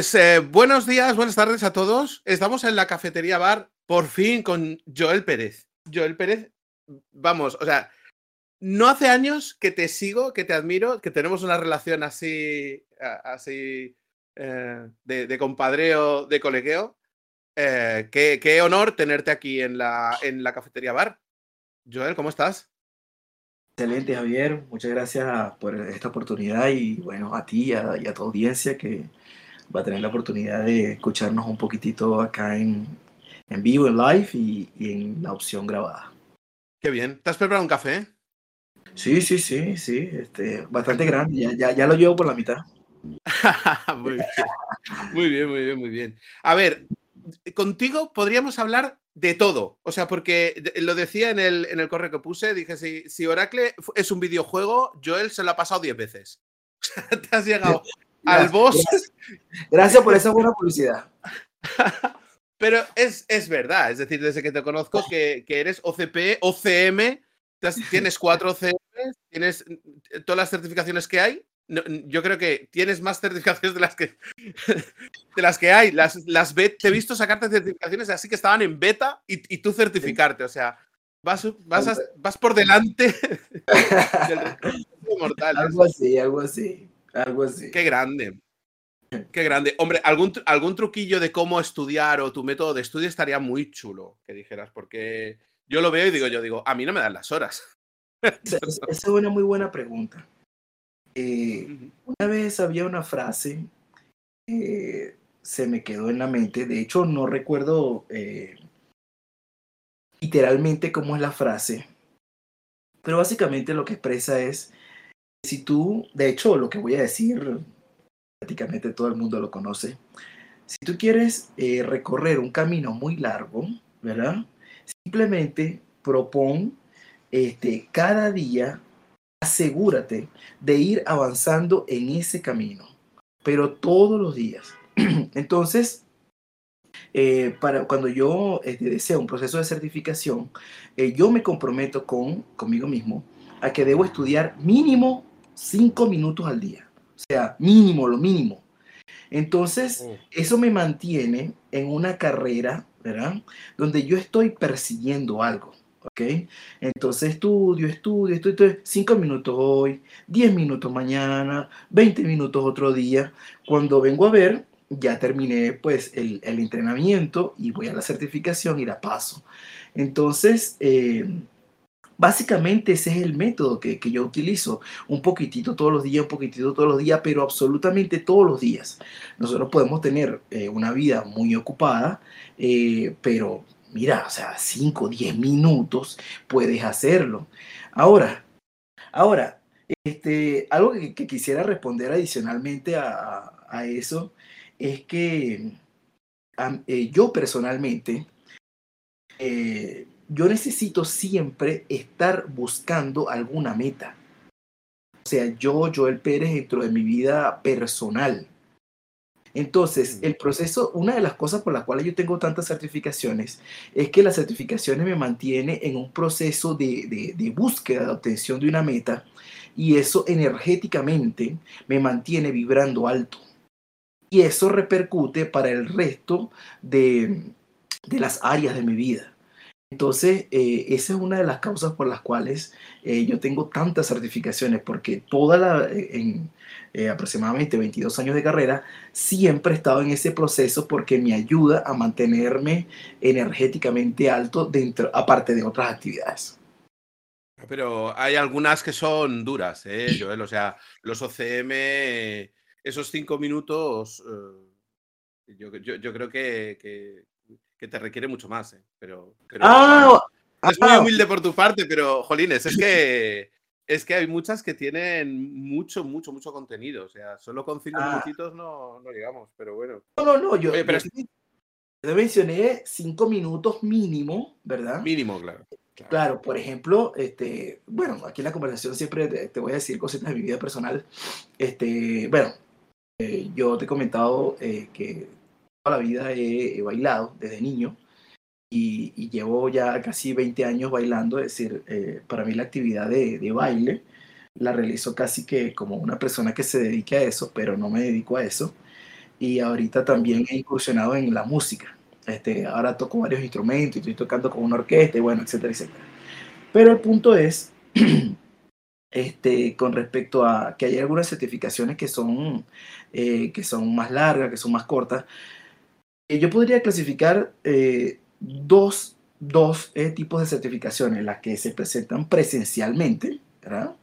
Pues eh, buenos días, buenas tardes a todos. Estamos en la cafetería bar, por fin, con Joel Pérez. Joel Pérez, vamos, o sea, no hace años que te sigo, que te admiro, que tenemos una relación así, así eh, de, compadreo, de colegueo. Eh, qué, honor tenerte aquí en la, en la cafetería bar. Joel, ¿cómo estás? Excelente, Javier. Muchas gracias por esta oportunidad y bueno, a ti y a, tu audiencia que va a tener la oportunidad de escucharnos un poquitito acá en, en vivo, en live y, en la opción grabada. Qué bien. ¿Te has preparado un café? Sí, sí, sí, sí. Este, bastante grande. Ya, ya, lo llevo por la mitad. muy bien. Muy bien, muy bien, muy bien. A ver, contigo podríamos hablar de todo. O sea, porque lo decía en el, en el correo que puse, dije, si, si Oracle es un videojuego, Joel se lo ha pasado 10 veces. Te has llegado al boss. Gracias, por esa buena publicidad. Pero es, es verdad, es decir, desde que te conozco que, que eres OCP, OCM, tienes cuatro OCM, tienes todas las certificaciones que hay, yo creo que tienes más certificaciones de las que, de las que hay. Las, las te he visto sacarte certificaciones así que estaban en beta y, tú certificarte. O sea, vas, vas, vas por delante del mortal. Algo así, algo así. Algo así. Qué grande. Qué grande. Hombre, algún, algún truquillo de cómo estudiar o tu método de estudio estaría muy chulo que dijeras, porque yo lo veo y digo, yo digo, a mí no me dan las horas. Esa es una muy buena pregunta. Eh, una vez había una frase que se me quedó en la mente, de hecho no recuerdo eh, literalmente cómo es la frase, pero básicamente lo que expresa es, si tú, de hecho lo que voy a decir, prácticamente todo el mundo lo conoce, si tú quieres eh, recorrer un camino muy largo, ¿verdad? Simplemente propon este, cada día asegúrate de ir avanzando en ese camino, pero todos los días. Entonces, eh, para cuando yo este, deseo un proceso de certificación, eh, yo me comprometo con conmigo mismo a que debo estudiar mínimo cinco minutos al día. O sea, mínimo, lo mínimo. Entonces, oh. eso me mantiene en una carrera, ¿verdad? Donde yo estoy persiguiendo algo. ¿ok? Entonces estudio, estudio, estudio, cinco minutos hoy, 10 minutos mañana, 20 minutos otro día. Cuando vengo a ver, ya terminé pues el, entrenamiento y voy a la certificación y la paso. Entonces, eh, básicamente ese es el método que, yo utilizo. Un poquitito todos los días, un poquitito todos los días, pero absolutamente todos los días. Nosotros podemos tener eh, una vida muy ocupada, eh, pero mira, o sea, 5, 10 minutos puedes hacerlo. Ahora, ahora, este, algo que, quisiera responder adicionalmente a, eso es que eh, yo personalmente, yo necesito siempre estar buscando alguna meta. O sea, yo, Joel Pérez, dentro de mi vida personal, entonces, el proceso, una de las cosas por las cuales yo tengo tantas certificaciones es que las certificaciones me mantienen en un proceso de, búsqueda, de obtención de una meta, y eso energéticamente me mantiene vibrando alto. Y eso repercute para el resto de, las áreas de mi vida. Entonces, eh, esa es una de las causas por las cuales eh, yo tengo tantas certificaciones, porque toda la, en, eh, aproximadamente 22 años de carrera, siempre he estado en ese proceso porque me ayuda a mantenerme energéticamente alto dentro, aparte de otras actividades. Pero hay algunas que son duras, ¿eh, Joel? O sea, los OCM, esos cinco minutos, eh, yo, creo que, te requiere mucho más, ¿eh? Pero, ah, es muy ah. humilde por tu parte, pero, Jolines, es que es que hay muchas que tienen mucho, mucho, mucho contenido. O sea, solo con cinco ah. minutitos no, no, llegamos, pero bueno. No, no, no, yo, mencioné cinco minutos mínimo, ¿verdad? Mínimo, claro. Claro. por ejemplo, este, bueno, aquí en la conversación siempre te, voy a decir cositas de mi vida personal. Este, bueno, eh, yo te he comentado eh, que toda la vida he bailado desde niño y, llevo ya casi 20 años bailando, es decir, eh, para mí la actividad de, de, baile la realizo casi que como una persona que se dedique a eso, pero no me dedico a eso. y ahorita también he incursionado en la música. Este, ahora toco varios instrumentos y estoy tocando con una orquesta y bueno, etcétera, etcétera. Pero el punto es, este, con respecto a que hay algunas certificaciones que son, eh, que son más largas, que son más cortas, yo podría clasificar eh, dos, dos tipos de certificaciones, las que se presentan presencialmente, ¿verdad?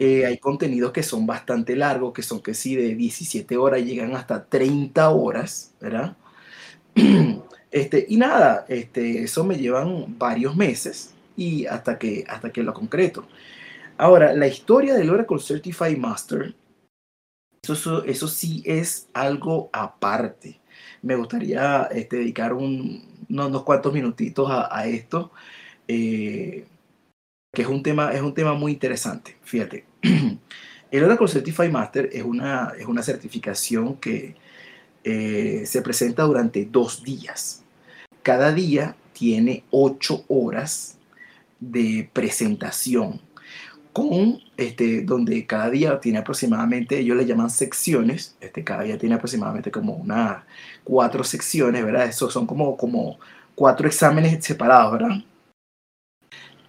hay contenidos que son bastante largos, que son que sí de 17 horas llegan hasta 30 horas, ¿verdad? Este, y nada, este, eso me llevan varios meses y hasta que, hasta que lo concreto. Ahora, la historia del Oracle Certified Master, eso, eso sí es algo aparte. Me gustaría este, dedicar un, unos, cuantos minutitos a, esto, eh, que es un, tema, es un tema muy interesante. Fíjate, el Oracle Certified Master es una, es una certificación que eh, se presenta durante dos días. Cada día tiene ocho horas de presentación con este, donde cada día tiene aproximadamente, ellos le llaman secciones, este, cada día tiene aproximadamente como unas cuatro secciones, ¿verdad? Esos son como, como cuatro exámenes separados, ¿verdad?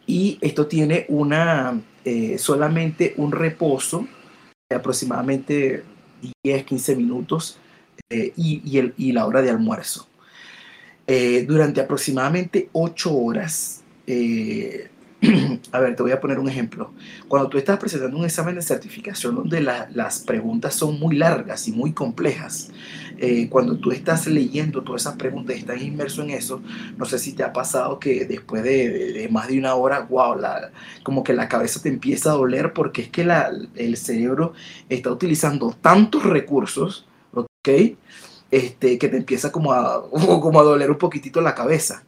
Y esto tiene una, eh, solamente un reposo de aproximadamente 10, 15 minutos eh, y, el, y, la hora de almuerzo. Eh, durante aproximadamente 8 horas, eh, a ver, te voy a poner un ejemplo. Cuando tú estás presentando un examen de certificación donde las preguntas son muy largas y muy complejas, cuando tú estás leyendo todas esas preguntas y estás inmerso en eso, no sé si te ha pasado que después de, más de una hora, wow, la, como que la cabeza te empieza a doler porque es que la, el cerebro está utilizando tantos recursos este, que te empieza como a, como a doler un poquitito la cabeza.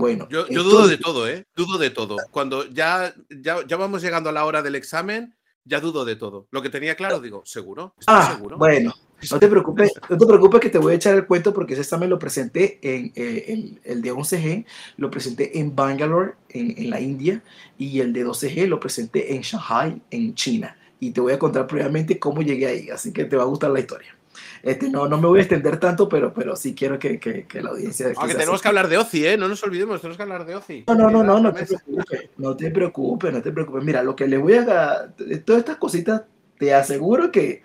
Bueno. Yo, dudo de todo, ¿eh? Dudo de todo. Cuando ya, ya, ya, vamos llegando a la hora del examen, ya dudo de todo. Lo que tenía claro, digo, ¿seguro? ah, seguro? bueno. No te preocupes, no te preocupes que te voy a echar el cuento porque ese examen lo presenté en, eh, el, de 11G, lo presenté en Bangalore, en, en, la India, y el de 12G lo presenté en Shanghai, en China. Y te voy a contar previamente cómo llegué ahí, así que te va a gustar la historia. Este, no, no me voy a extender tanto, pero, pero sí quiero que, que, que la audiencia. Aunque tenemos que hablar de OCI, ¿eh? No nos olvidemos, tenemos que hablar de OCI. No, no, no, no, no te preocupes, no te preocupes, no te preocupes. Mira, lo que le voy a. Todas estas cositas, te aseguro que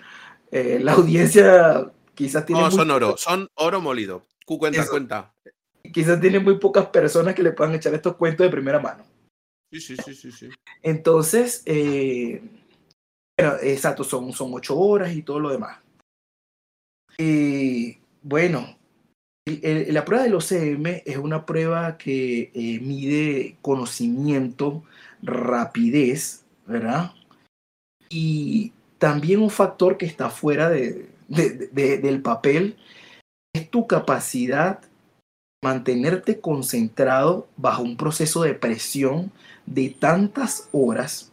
eh, la audiencia quizás tiene. No, son oro, son oro molido. Cuenta, cuenta. Quizás tiene muy pocas personas que le puedan echar estos cuentos de primera mano. Sí, sí, sí, sí. sí. Entonces, eh, bueno, exacto, son, son ocho horas y todo lo demás. Y bueno, la prueba del OCM es una prueba que eh, mide conocimiento, rapidez, ¿verdad? Y también un factor que está fuera de, del papel es tu capacidad de mantenerte concentrado bajo un proceso de presión de tantas horas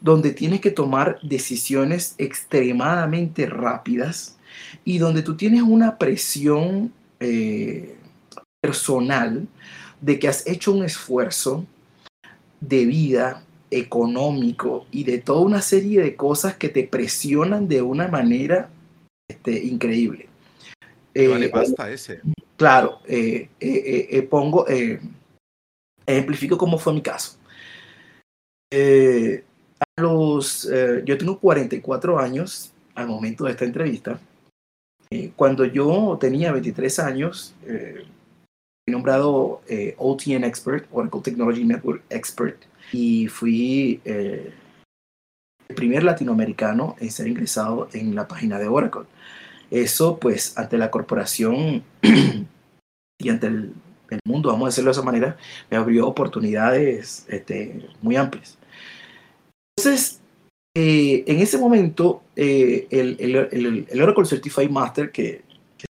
donde tienes que tomar decisiones extremadamente rápidas y donde tú tienes una presión eh, personal de que has hecho un esfuerzo de vida, económico y de toda una serie de cosas que te presionan de una manera este, increíble. vale pasta ese. Claro, eh, eh, pongo, ejemplifico cómo fue mi caso. a los, yo tengo 44 años al momento de esta entrevista eh, cuando yo tenía 23 años, eh, fui nombrado eh, OTN Expert, Oracle Technology Network Expert, y fui el primer latinoamericano en ser ingresado en la página de Oracle. Eso, pues, ante la corporación y ante el, mundo, vamos a decirlo de esa manera, me abrió oportunidades este, muy amplias. Entonces, eh, en ese momento, eh, el, el, el, Oracle Certified Master que,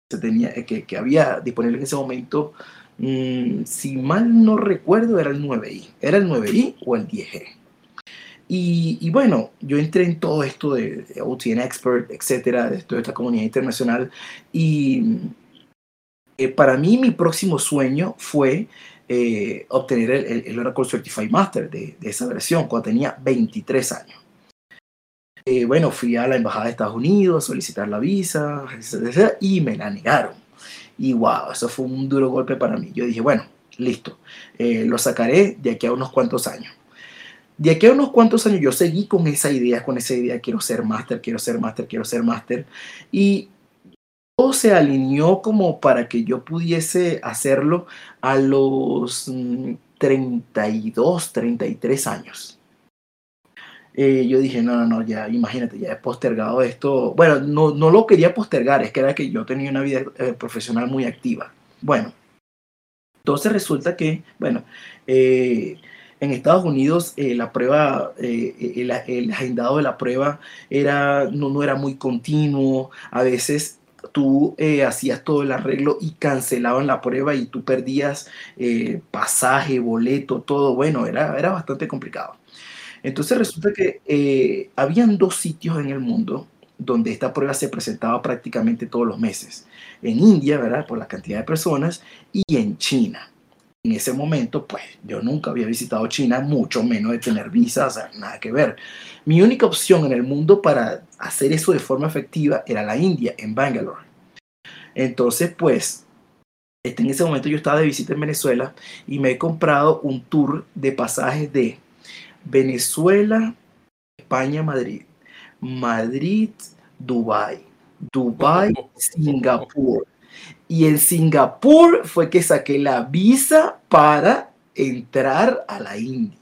se tenía, eh, que, que, había disponible en ese momento, mm, si mal no recuerdo, era el 9i. Era el 9i o el 10G. Y, y, bueno, yo entré en todo esto de, OTN Expert, etcétera, de toda esta comunidad internacional. Y para mí, mi próximo sueño fue obtener el, el, Oracle Certified Master de, de esa versión cuando tenía 23 años. Eh, bueno, fui a la embajada de Estados Unidos a solicitar la visa, y me la negaron. Y wow, eso fue un duro golpe para mí. Yo dije, bueno, listo, eh, lo sacaré de aquí a unos cuantos años. De aquí a unos cuantos años yo seguí con esa idea, con esa idea, quiero ser máster, quiero ser máster, quiero ser máster. Y todo se alineó como para que yo pudiese hacerlo a los 32, mm, 33 años. Eh, yo dije, no, no, no, ya, imagínate, ya he postergado esto. Bueno, no, no lo quería postergar, es que era que yo tenía una vida eh, profesional muy activa. Bueno, entonces resulta que, bueno, eh, en Estados Unidos la prueba, el, el, agendado de la prueba era, no, no era muy continuo, a veces tú hacías todo el arreglo y cancelaban la prueba y tú perdías pasaje, boleto, todo, bueno, era, era bastante complicado. Entonces resulta que eh, habían dos sitios en el mundo donde esta prueba se presentaba prácticamente todos los meses. En India, ¿verdad? Por la cantidad de personas, y en China. En ese momento, pues yo nunca había visitado China, mucho menos de tener visas, nada que ver. Mi única opción en el mundo para hacer eso de forma efectiva era la India, en Bangalore. Entonces, pues, este, en ese momento yo estaba de visita en Venezuela y me he comprado un tour de pasajes de Venezuela, España, Madrid. Madrid, Dubai. Dubai, Singapur. Y en Singapur fue que saqué la visa para entrar a la India.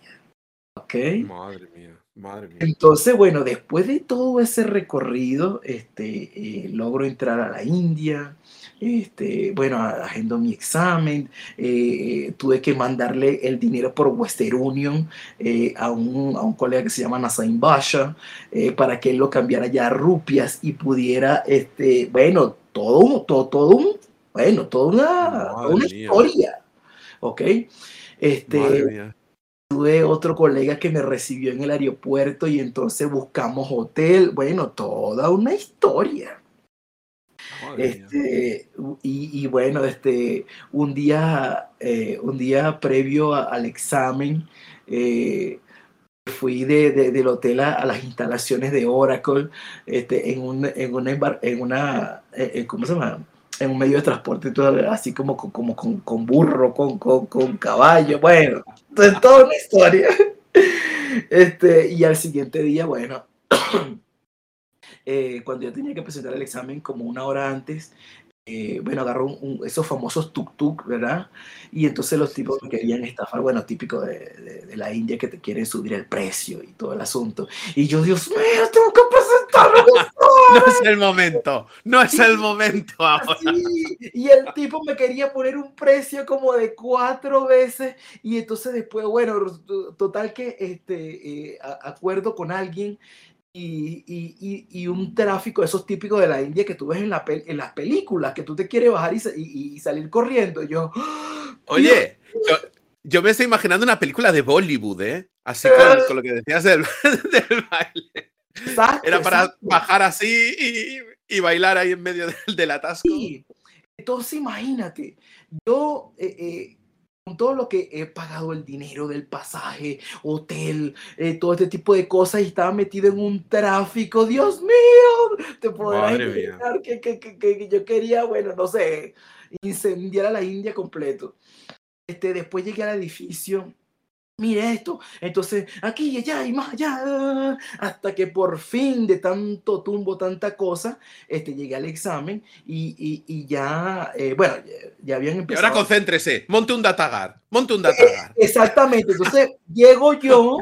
¿Ok? Madre mía. Madre mía. Entonces, bueno, después de todo ese recorrido, este, eh, logro entrar a la India, este, bueno, agendo mi examen, eh, tuve que mandarle el dinero por Western Union eh, a, un, a, un, colega que se llama Nasaim Basha eh, para que él lo cambiara ya a rupias y pudiera, este, bueno, todo, todo, todo un, bueno, toda una, una historia, ¿ok? Este, tuve otro colega que me recibió en el aeropuerto y entonces buscamos hotel, bueno, toda una historia. Este, y, bueno, este, un día, eh, un día previo al examen, eh, fui de, del hotel a, las instalaciones de Oracle este, en, un, en una, en una eh, ¿cómo se llama? En un medio de transporte, todo, así como, como con, con burro, con, con, con, caballo, bueno, entonces toda una historia. Este, y al siguiente día, bueno, eh, cuando yo tenía que presentar el examen como una hora antes, eh, bueno, agarró esos famosos tuk-tuk, ¿verdad? Y entonces los tipos me querían estafar, bueno, típico de, de, la India que te quieren subir el precio y todo el asunto. Y yo, Dios mío, tengo que presentarlo. no es el momento, no es el momento ahora. Y el tipo me quería poner un precio como de cuatro veces y entonces después, bueno, total que este, eh, acuerdo con alguien y, un tráfico, esos típicos de la India que tú ves en, la en las películas, que tú te quieres bajar y, salir corriendo. yo, oye, yo, me estoy imaginando una película de Bollywood, ¿eh? Así con, lo que decías del, baile. Era para bajar así y, bailar ahí en medio del, del atasco. Sí. Entonces, imagínate, yo eh, eh, con todo lo que he pagado el dinero del pasaje, hotel, eh, todo este tipo de cosas y estaba metido en un tráfico, Dios mío, te podrás imaginar que, que, que, yo quería, bueno, no sé, incendiar a la India completo. Este, después llegué al edificio mire esto, entonces aquí y allá y más allá, hasta que por fin de tanto tumbo, tanta cosa, este, llegué al examen y, y, ya, eh, bueno, ya habían empezado. Y ahora concéntrese, monte un datagar, monte un datagar. Exactamente, entonces llego yo,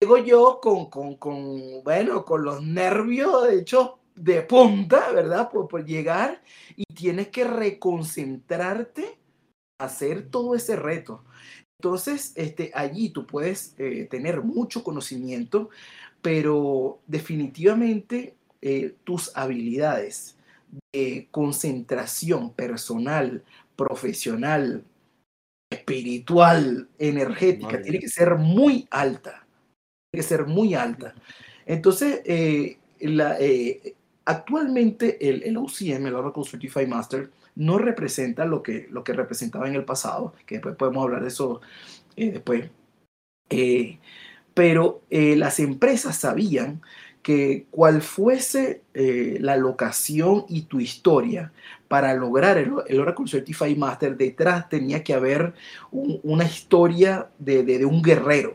llego yo con, con, con, bueno, con los nervios, de hecho, de punta, ¿verdad? Por, por llegar y tienes que reconcentrarte, hacer todo ese reto. Entonces, este, allí tú puedes eh, tener mucho conocimiento, pero definitivamente eh, tus habilidades de concentración personal, profesional, espiritual, energética, tiene que ser muy alta. Tiene que ser muy alta. Entonces, eh, la, actualmente el, el OCM, el Oracle Certified Master, no representa lo que, lo que representaba en el pasado, que después podemos hablar de eso eh, después. Eh, pero eh, las empresas sabían que cual fuese la locación y tu historia para lograr el, Oracle Certified Master, detrás tenía que haber una historia de, un guerrero.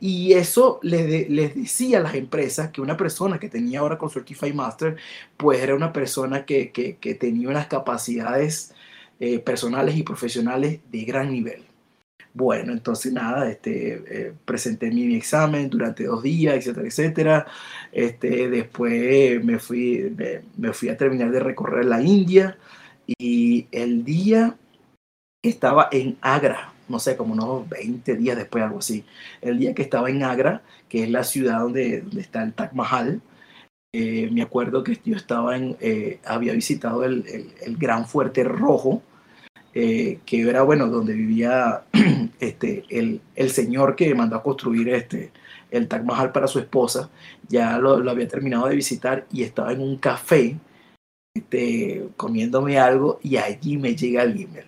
Y eso les, les, decía a las empresas que una persona que tenía Oracle Certified Master, pues era una persona que, que, tenía unas capacidades eh, personales y profesionales de gran nivel. Bueno, entonces nada, este, eh, presenté mi, examen durante dos días, etcétera, etcétera. Este, después me fui, me, fui a terminar de recorrer la India y el día estaba en Agra, no sé, como unos 20 días después, algo así. El día que estaba en Agra, que es la ciudad donde, está el Taj Mahal, eh, me acuerdo que yo estaba en, eh, había visitado el, el Gran Fuerte Rojo, eh, que era, bueno, donde vivía este, el, el, señor que mandó a construir este, el Taj Mahal para su esposa, ya lo, había terminado de visitar y estaba en un café este, comiéndome algo y allí me llega el email.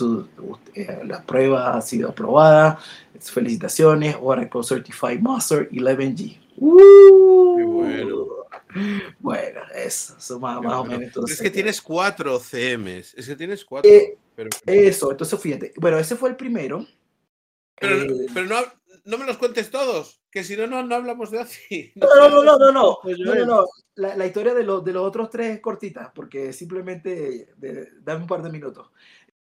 Su, eh, la prueba ha sido aprobada, felicitaciones, Oracle Certified Master 11G. ¡Uh! bueno. Bueno, eso, más, o menos. es que tienes cuatro CMs, es que tienes cuatro. Eh, eso, entonces fíjate. Bueno, ese fue el primero. Pero, eh, pero no, no, me los cuentes todos, que si no, no, hablamos de así. No, no, no, no, no, no, no, La, la, historia de, los de los otros tres es cortita, porque simplemente dame un par de minutos.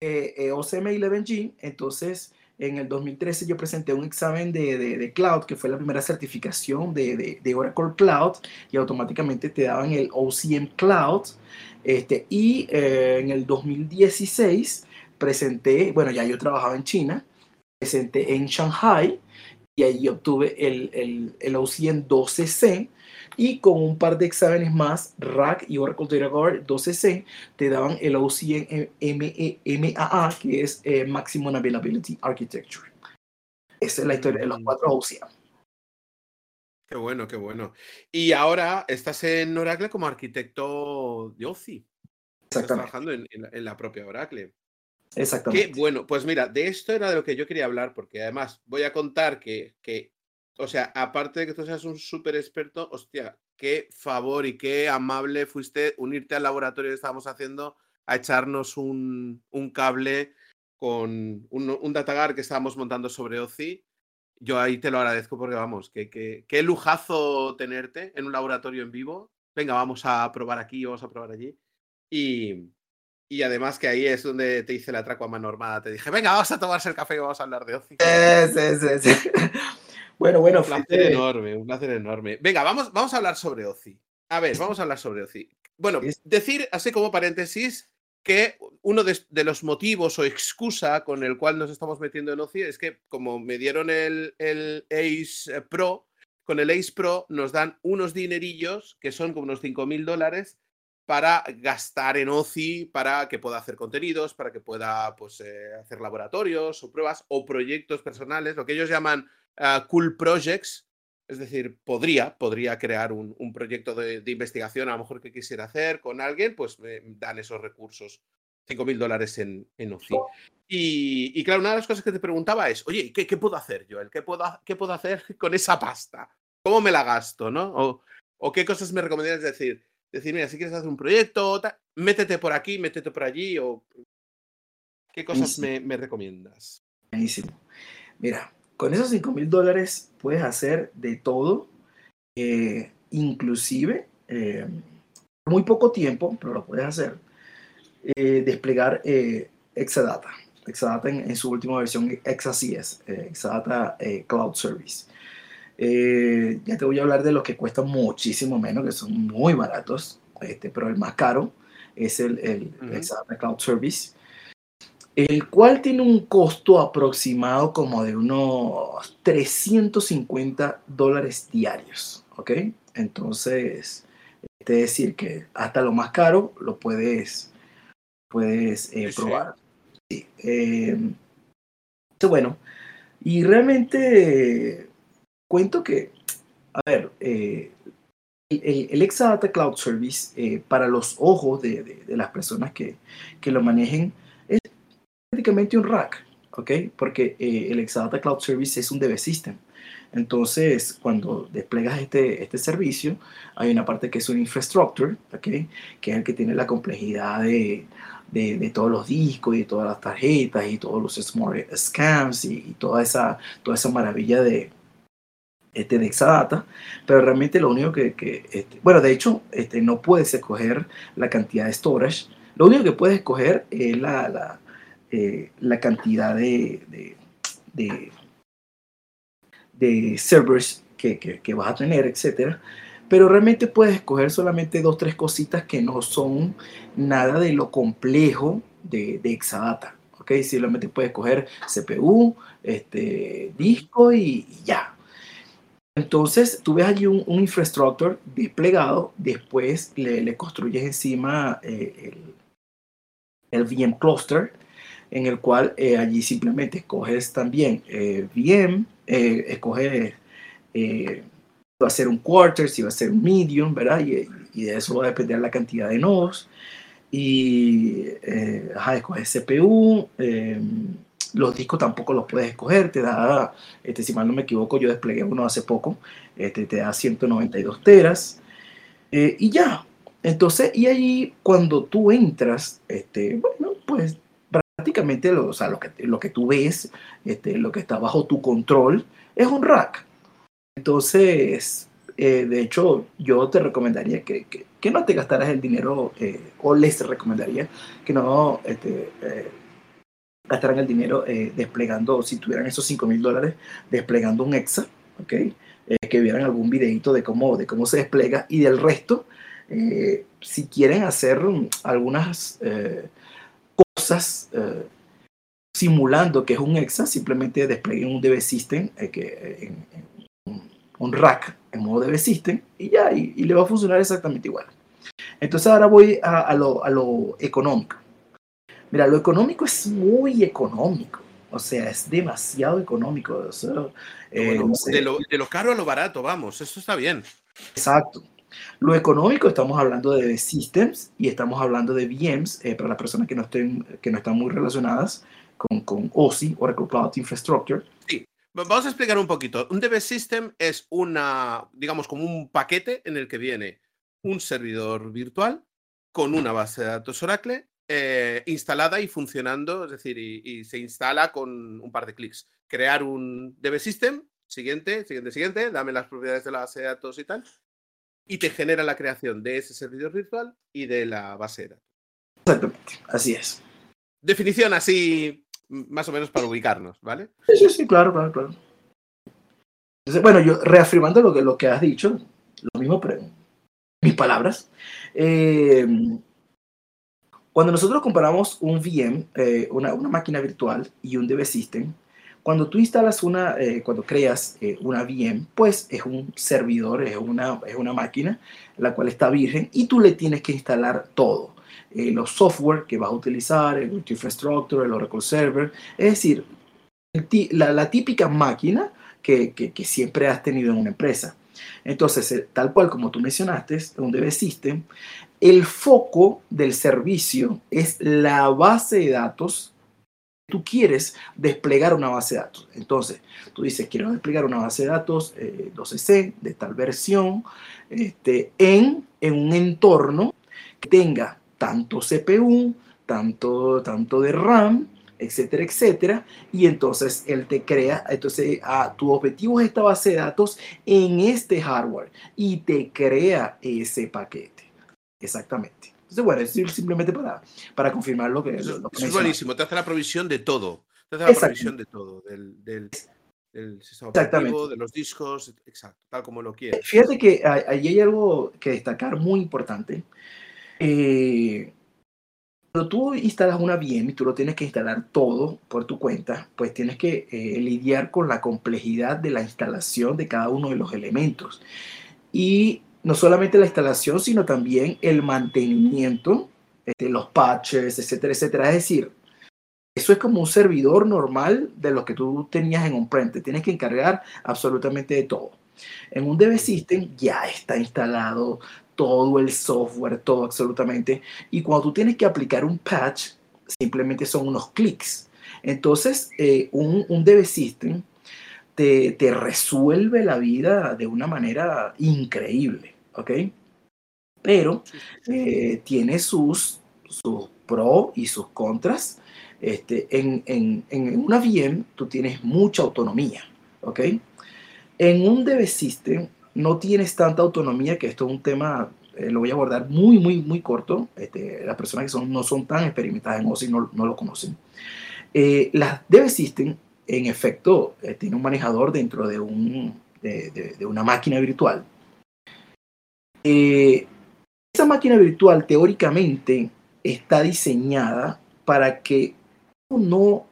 Eh, eh OCM 11G, entonces en el 2013 yo presenté un examen de, de, Cloud, que fue la primera certificación de, de, Oracle Cloud, y automáticamente te daban el OCM Cloud. Este, y eh, en el 2016 presenté, bueno, ya yo trabajaba en China, presenté en Shanghai, y ahí obtuve el, el, el OCM 12C, y con un par de exámenes más, RAC y Oracle Data Guard 12C, te daban el OCN MAA, que es eh, Maximum Availability Architecture. Esa es la historia de los mm. cuatro OCM. Qué bueno, qué bueno. Y ahora estás en Oracle como arquitecto de OCI. Estás trabajando en, la propia Oracle. Exactamente. Qué bueno, pues mira, de esto era de lo que yo quería hablar, porque además voy a contar que, que o sea, aparte de que tú seas un súper experto, hostia, qué favor y qué amable fuiste unirte al laboratorio que estábamos haciendo a echarnos un, cable con un, un datagar que estábamos montando sobre OCI. Yo ahí te lo agradezco porque vamos, que, qué lujazo tenerte en un laboratorio en vivo. Venga, vamos a probar aquí, vamos a probar allí. Y, y además que ahí es donde te hice la atraco a mano. Te dije, venga, vamos a tomarse el café y vamos a hablar de OCI. Sí, sí, sí. Bueno, bueno. Un placer enorme, un placer enorme. Venga, vamos, vamos a hablar sobre OCI. A ver, vamos a hablar sobre OCI. Bueno, decir así como paréntesis que uno de, los motivos o excusa con el cual nos estamos metiendo en OCI es que como me dieron el, el Ace Pro, con el Ace Pro nos dan unos dinerillos que son como unos 5 mil dólares para gastar en OCI, para que pueda hacer contenidos, para que pueda pues, eh, hacer laboratorios o pruebas o proyectos personales, lo que ellos llaman cool projects, es decir, podría, podría crear un, proyecto de, investigación a lo mejor que quisiera hacer con alguien, pues me dan esos recursos. 5 mil dólares en, en OCI. Y, claro, una de las cosas que te preguntaba es, oye, ¿qué, qué puedo hacer, Joel? ¿Qué puedo, ¿Qué puedo hacer con esa pasta? ¿Cómo me la gasto? ¿no? O, qué cosas me recomendarías decir? Decir, mira, si quieres hacer un proyecto, métete por aquí, métete por allí, o qué cosas me, me recomiendas. Buenísimo. Mira, con esos 5 mil dólares puedes hacer de todo, eh, inclusive, eh, muy poco tiempo, pero lo puedes hacer, eh, desplegar Exadata. Exadata en, su última versión, ExaCS, Exadata Cloud Service. ya te voy a hablar de los que cuestan muchísimo menos, que son muy baratos, este, pero el más caro es el, el Exadata Cloud Service el cual tiene un costo aproximado como de unos 350 dólares diarios, ¿ok? Entonces, es decir que hasta lo más caro lo puedes, puedes eh, probar. Sí. Em, bueno, y realmente cuento que, a ver, eh, el, el, Exadata Cloud Service, eh, para los ojos de, las personas que, que lo manejen, prácticamente un rack, ¿ok? Porque eh, el Exadata Cloud Service es un DB System. Entonces, cuando desplegas este, este servicio, hay una parte que es un infrastructure, ¿okay? que es el que tiene la complejidad de, de, de, todos los discos y todas las tarjetas y todos los smart scams y, y toda, esa, toda esa maravilla de, este, de Exadata, pero realmente lo único que, que este, bueno, de hecho, este, no puedes escoger la cantidad de storage, lo único que puedes escoger es la, la, eh, la cantidad de, de, de, servers que, que, vas a tener, etcétera. Pero realmente puedes escoger solamente dos, tres cositas que no son nada de lo complejo de, Exadata. ¿ok? Simplemente puedes escoger CPU, este, disco y, ya. Entonces, tú ves allí un, un infrastructure desplegado, después le, le construyes encima eh, el, el, VM cluster, en el cual eh, allí simplemente escoges también eh, VM, eh, escoges eh, va a ser un quarter, si va a ser un medium, ¿verdad? Y, de eso va a depender la cantidad de nodos. Y eh, ajá, escoges CPU, eh, los discos tampoco los puedes escoger, te da, este, si mal no me equivoco, yo desplegué uno hace poco, este, te da 192 teras, eh, y ya. Entonces, y allí cuando tú entras, este, bueno, pues lo, o sea, lo, que, lo que tú ves, este, lo que está bajo tu control, es un rack. Entonces, eh, de hecho, yo te recomendaría que, que, que, no te gastaras el dinero, eh, o les recomendaría que no este, eh, gastaran el dinero eh, desplegando, si tuvieran esos 5 mil dólares, desplegando un EXA, ¿ok? Eh, que vieran algún videito de cómo, de cómo se despliega y del resto, eh, si quieren hacer algunas eh, simulando que es un EXA, simplemente despleguen un DB System, que, en, en, un rack en modo DB System y ya, y, y, le va a funcionar exactamente igual. Entonces ahora voy a, a, lo, a lo económico. Mira, lo económico es muy económico. O sea, es demasiado económico. O sea, eh, bueno, no sé. de, lo, de, lo, caro a lo barato, vamos, eso está bien. Exacto. Lo económico, estamos hablando de systems y estamos hablando de VMs eh, para las personas que no, estén, que no están muy relacionadas con, con OSI, Oracle Cloud Infrastructure. Sí, vamos a explicar un poquito. Un DB System es una, digamos, como un paquete en el que viene un servidor virtual con una base de datos Oracle eh, instalada y funcionando, es decir, y, y, se instala con un par de clics. Crear un DB System, siguiente, siguiente, siguiente, dame las propiedades de la base de datos y tal, y te genera la creación de ese servidor virtual y de la base de datos. Exactamente, así es. Definición así, más o menos para ubicarnos, ¿vale? Sí, sí, sí, claro, claro, claro. Entonces, bueno, yo reafirmando lo que, lo que has dicho, lo mismo, pero mis palabras, eh, cuando nosotros comparamos un VM, eh, una, una, máquina virtual y un DB System, cuando tú instalas una, eh, cuando creas eh, una VM, pues es un servidor, es una, es una máquina la cual está virgen y tú le tienes que instalar todo. Eh, los software que vas a utilizar, el infrastructure, el Oracle Server, es decir, la, la típica máquina que, que, que siempre has tenido en una empresa. Entonces, tal cual como tú mencionaste, un DB System, el foco del servicio es la base de datos. Tú quieres desplegar una base de datos. Entonces, tú dices, quiero desplegar una base de datos eh, 12C de tal versión este, en, en un entorno que tenga tanto CPU, tanto, tanto de RAM, etcétera, etcétera. Y entonces él te crea, entonces a tu objetivo es esta base de datos en este hardware y te crea ese paquete. Exactamente. Entonces, bueno, es simplemente para, para confirmar lo que, eso, lo que es buenísimo, te hace la provisión de todo. Te hace la provisión de todo, del, del, del sistema operativo, de los discos, exacto, tal como lo quieres. Fíjate que ahí hay algo que destacar muy importante. Eh, cuando tú instalas una VM y tú lo tienes que instalar todo por tu cuenta, pues tienes que eh, lidiar con la complejidad de la instalación de cada uno de los elementos. Y no solamente la instalación, sino también el mantenimiento, este, los patches, etcétera, etcétera. Es decir, eso es como un servidor normal de lo que tú tenías en on-prem. Te tienes que encargar absolutamente de todo. En un DB System ya está instalado todo el software, todo absolutamente. Y cuando tú tienes que aplicar un patch, simplemente son unos clics. Entonces, eh, un, un DB System te, te resuelve la vida de una manera increíble, ¿ok? Pero eh, tiene sus, sus pros y sus contras. Este, en, en, en, una VM tú tienes mucha autonomía, ¿ok? En un DB System no tienes tanta autonomía, que esto es un tema, eh, lo voy a abordar muy, muy, muy corto. Este, las personas que son, no son tan experimentadas en OSI no, no lo conocen. Eh, las DB System, en efecto, eh, tiene un manejador dentro de, un, de, de, de una máquina virtual. Eh, esa máquina virtual teóricamente está diseñada para que no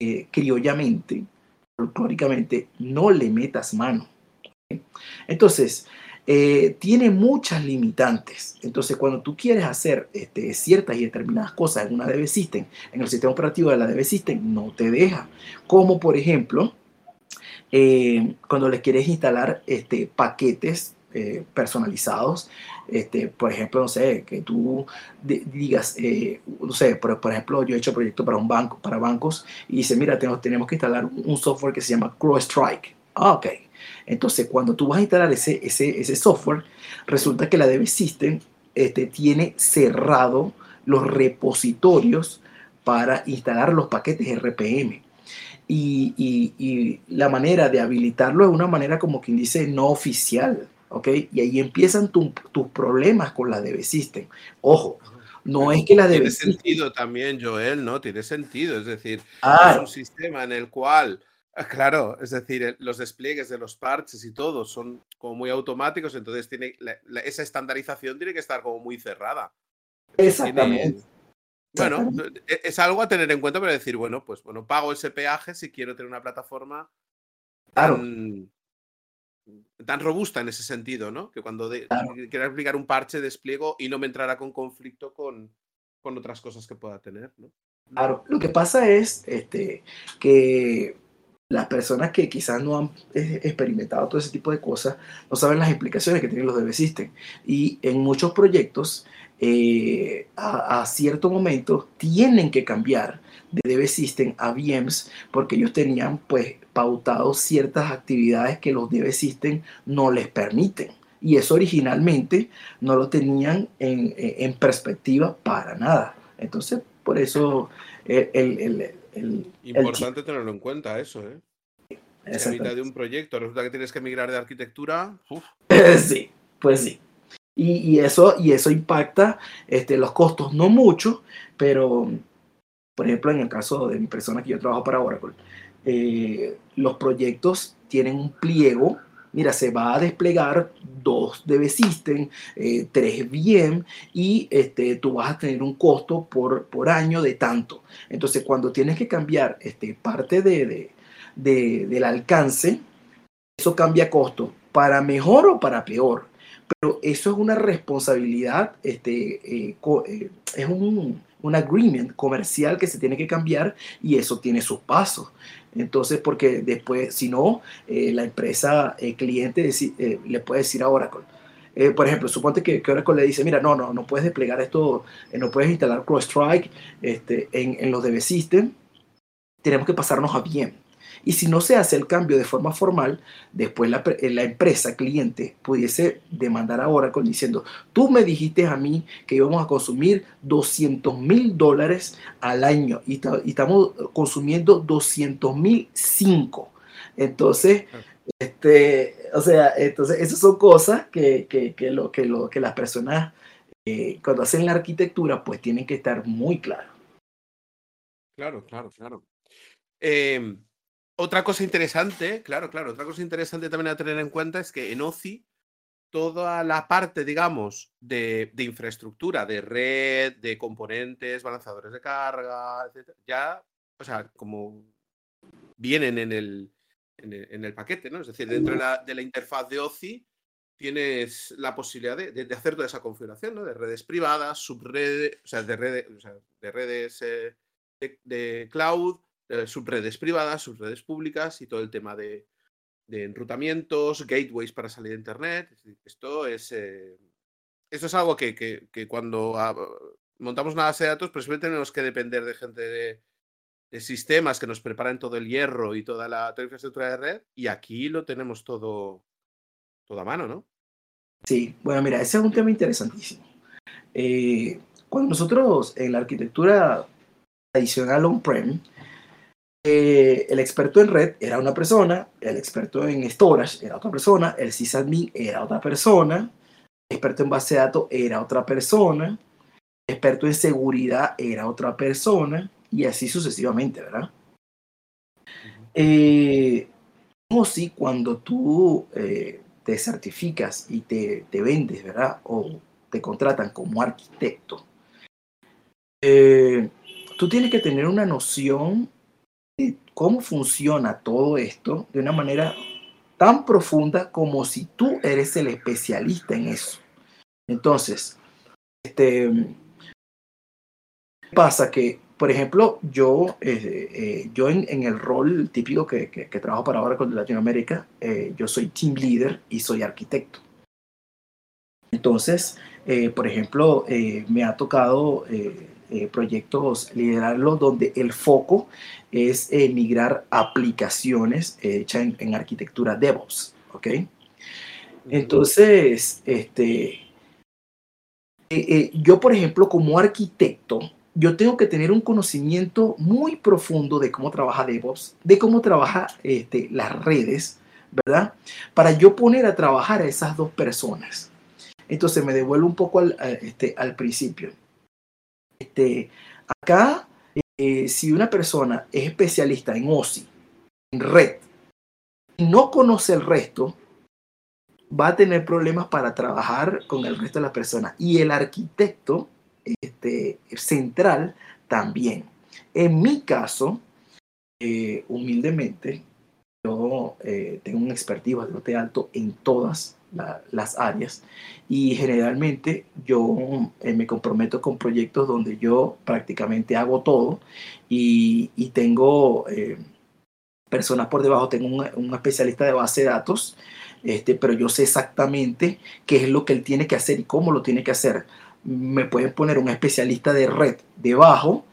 eh, criollamente, folclóricamente, no le metas mano. Entonces, eh, tiene muchas limitantes. Entonces, cuando tú quieres hacer este, ciertas y determinadas cosas en una DB System, en el sistema operativo de la DB System, no te deja. Como por ejemplo, eh, cuando le quieres instalar este, paquetes eh, personalizados. Este, por ejemplo, no sé, que tú digas, eh, no sé, por, por, ejemplo, yo he hecho proyectos para un banco, para bancos, y dice, mira, tenemos, tenemos que instalar un software que se llama CrowdStrike. Ah, ok. Entonces, cuando tú vas a instalar ese, ese, ese software, resulta que la DB System este, tiene cerrado los repositorios para instalar los paquetes RPM. Y, y, la manera de habilitarlo es una manera como quien dice no oficial. ¿Ok? Y ahí empiezan tus tu problemas con la DB System. Ojo, no es que la DB Tiene sentido también, Joel, ¿no? Tiene sentido, es decir, ah, es un sistema en el cual, ah, claro, es decir, los despliegues de los parches y todo son como muy automáticos, entonces tiene la, la, esa estandarización tiene que estar como muy cerrada. Exactamente. Tiene, bueno, e, es algo a tener en cuenta para decir, bueno, pues bueno, pago ese peaje si quiero tener una plataforma claro. tan, tan robusta en ese sentido, ¿no? Que cuando de, claro. quiera aplicar un parche despliego y no me entrará con conflicto con, con otras cosas que pueda tener, ¿no? Claro, lo que pasa es este, que las personas que quizás no han eh, experimentado todo ese tipo de cosas no saben las implicaciones que tienen los DB System. Y en muchos proyectos, eh, a, a, cierto momento, tienen que cambiar de DB System a VMs porque ellos tenían pues pautado ciertas actividades que los DB System no les permiten. Y eso originalmente no lo tenían en, perspectiva para nada. Entonces, por eso el, Importante tenerlo en cuenta eso, ¿eh? A mitad de un proyecto resulta que tienes que migrar de arquitectura. Uf. sí, pues sí. Y, y, eso, y eso impacta este, los costos, no mucho, pero por ejemplo, en el caso de mi persona que yo trabajo para Oracle, eh, los proyectos tienen un pliego. Mira, se va a desplegar dos DB System, eh, tres VM y este, tú vas a tener un costo por, por año de tanto. Entonces, cuando tienes que cambiar este, parte de, de, de, del alcance, eso cambia costo para mejor o para peor. Pero eso es una responsabilidad, este, eh, eh, es un, un agreement comercial que se tiene que cambiar y eso tiene sus pasos. Entonces, porque después, si no, eh, la empresa, el cliente eh, le puede decir a Oracle, eh, por ejemplo, suponte que, Oracle le dice, mira, no, no, no puedes desplegar esto, eh, no puedes instalar CrowdStrike este, en, en los DB System, tenemos que pasarnos a bien. Y si no se hace el cambio de forma formal, después la, la, empresa cliente pudiese demandar a Oracle diciendo, tú me dijiste a mí que íbamos a consumir 200 mil dólares al año y, y, estamos consumiendo 200 mil 5. Entonces, este, o sea, entonces esas son cosas que, que, que lo, que, lo, que las personas eh, cuando hacen la arquitectura pues tienen que estar muy claros. Claro, claro, claro. Eh, otra cosa interesante, claro, claro, otra cosa interesante también a tener en cuenta es que en OCI toda la parte, digamos, de, infraestructura, de red, de componentes, balanceadores de carga, etc., ya, o sea, como vienen en el, en el, en el paquete, ¿no? Es decir, dentro de la, de la, interfaz de OCI tienes la posibilidad de, de, hacer toda esa configuración, ¿no? De redes privadas, subredes, o sea, de redes, o sea, de redes eh, de cloud, eh, subredes privadas, subredes públicas y todo el tema de, enrutamientos, gateways para salir de Internet. Esto es, eh, esto es algo que, que, cuando a, montamos una base de datos, pues tenemos que depender de gente de, sistemas que nos preparan todo el hierro y toda la, infraestructura de red, y aquí lo tenemos todo, todo a mano, ¿no? Sí, bueno, mira, ese es un tema interesantísimo. Eh, cuando nosotros en la arquitectura tradicional on-prem, eh, el experto en red era una persona, el experto en storage era otra persona, el sysadmin era otra persona, el experto en base de datos era otra persona, el experto en seguridad era otra persona, y así sucesivamente, ¿verdad? Eh, o si cuando tú eh, te certificas y te, te, vendes, ¿verdad? O te contratan como arquitecto, eh, tú tienes que tener una noción cómo funciona todo esto de una manera tan profunda como si tú eres el especialista en eso. Entonces, este, pasa que por ejemplo, yo, eh, eh, yo en, el rol típico que, que, trabajo para Oracle de Latinoamérica, eh, yo soy team leader y soy arquitecto. Entonces, por ejemplo, me ha tocado proyectos liderarlos donde el foco es migrar aplicaciones hechas en, en, arquitectura DevOps, ¿ok? Entonces, este, yo, por ejemplo, como arquitecto, yo tengo que tener un conocimiento muy profundo de cómo trabaja DevOps, de cómo trabaja este, las redes, ¿verdad? Para yo poner a trabajar a esas dos personas. Entonces me devuelvo un poco al, este, al principio. Este, acá, eh, si una persona es especialista en OSI, en red, y no conoce el resto, va a tener problemas para trabajar con el resto de las personas. Y el arquitecto este, central también. En mi caso, eh, humildemente, yo eh, tengo un expertise bastante alto en todas las áreas. Y generalmente yo eh, me comprometo con proyectos donde yo prácticamente hago todo y, tengo personas por debajo, tengo un, un, especialista de base de datos, este, pero yo sé exactamente qué es lo que él tiene que hacer y cómo lo tiene que hacer. Me pueden poner un especialista de red debajo,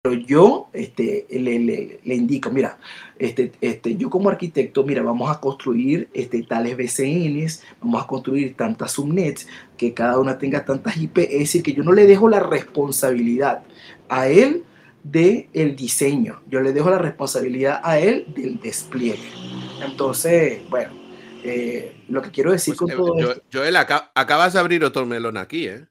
pero yo este, le, le, indico, mira, este, este, yo como arquitecto, mira, vamos a construir este, tales BCNs, vamos a construir tantas subnets, que cada una tenga tantas IP, es decir, que yo no le dejo la responsabilidad a él del el diseño, yo le dejo la responsabilidad a él del despliegue. Entonces, bueno, eh, lo que quiero decir pues, con eh, todo yo, esto... Joel, acabas de abrir otro melón aquí, ¿eh?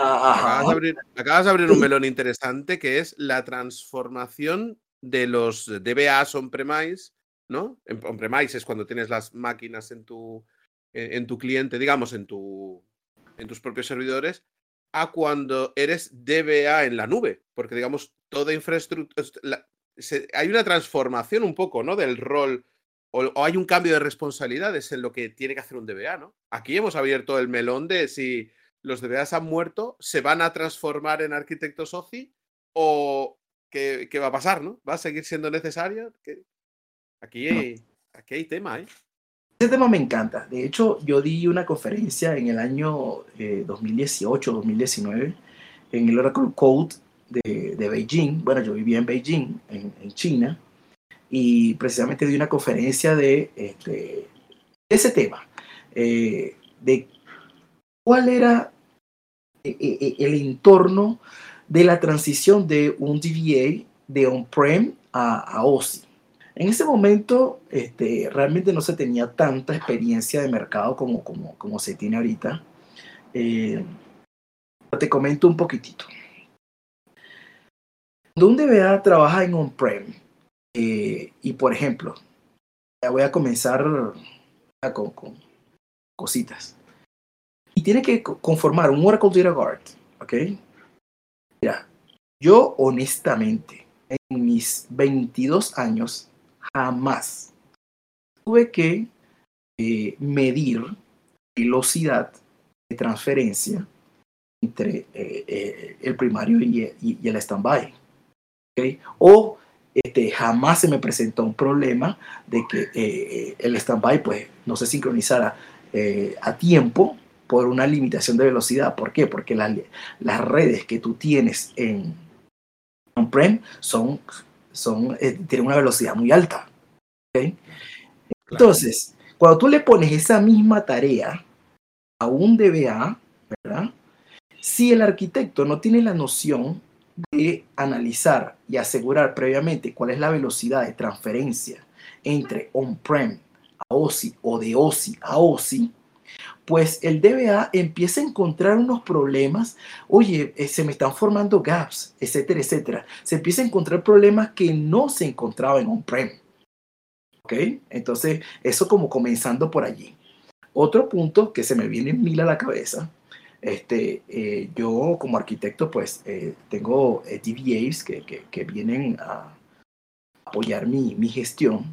Acabas de, abrir, un melón interesante que es la transformación de los DBAs on-premise, ¿no? On-premise es cuando tienes las máquinas en tu, en tu cliente, digamos, en, tu, en tus propios servidores, a cuando eres DBA en la nube, porque digamos, toda infraestructura, hay una transformación un poco, ¿no? Del rol, o, o, hay un cambio de responsabilidades en lo que tiene que hacer un DBA, ¿no? Aquí hemos abierto el melón de si los DBAs han muerto, se van a transformar en arquitectos OCI o qué, va a pasar, ¿no? ¿Va a seguir siendo necesario? Aquí, hay, aquí hay tema, ¿eh? Ese tema me encanta. De hecho, yo di una conferencia en el año 2018-2019 eh, en el Oracle Code de, Beijing. Bueno, yo vivía en Beijing, en, China, y precisamente di una conferencia de, este, ese tema, eh, de cuál era eh, eh, eh, el entorno de la transición de un DVA de on-prem a, OSI. En ese momento este, realmente no se tenía tanta experiencia de mercado como, como, se tiene ahorita. te comento un poquitito. Cuando un DBA trabaja en on-prem, y por ejemplo, ya voy a comenzar con cositas y tiene que conformar un Oracle Data Guard, ¿ok? Mira, yo honestamente, en mis 22 años, jamás tuve que eh, medir velocidad de transferencia entre eh, eh, el primario y, y, el stand-by. ¿okay? O este, jamás se me presentó un problema de que el stand-by pues, no se sincronizara a tiempo por una limitación de velocidad. ¿Por qué? Porque las redes que tú tienes en on-prem son son, eh, tienen una velocidad muy alta. Entonces, cuando tú le pones esa misma tarea a un DBA, ¿verdad? Si el arquitecto no tiene la noción de analizar y asegurar previamente cuál es la velocidad de transferencia entre on-prem a OSI o de OSI a OSI, pues el DBA empieza a encontrar unos problemas, oye, eh, se me están formando gaps, etcétera, etcétera. Se empieza a encontrar problemas que no se encontraban en on-prem. ¿Ok? Entonces, eso como comenzando por allí. Otro punto que se me viene mil a la cabeza, este, eh, yo como arquitecto pues eh, tengo DBAs que, que, vienen a apoyar mi, mi gestión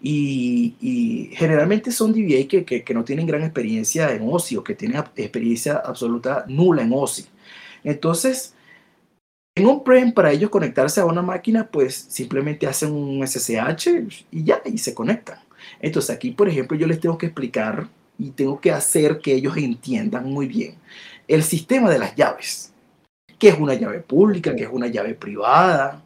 y, generalmente son DBA que, que, no tienen gran experiencia en OSI o que tienen experiencia absoluta nula en OSI. Entonces, en on-prem, para ellos conectarse a una máquina, pues simplemente hacen un SSH y ya, y se conectan. Entonces, aquí, por ejemplo, yo les tengo que explicar y tengo que hacer que ellos entiendan muy bien el sistema de las llaves. ¿Qué es una llave pública? ¿Qué es una llave privada?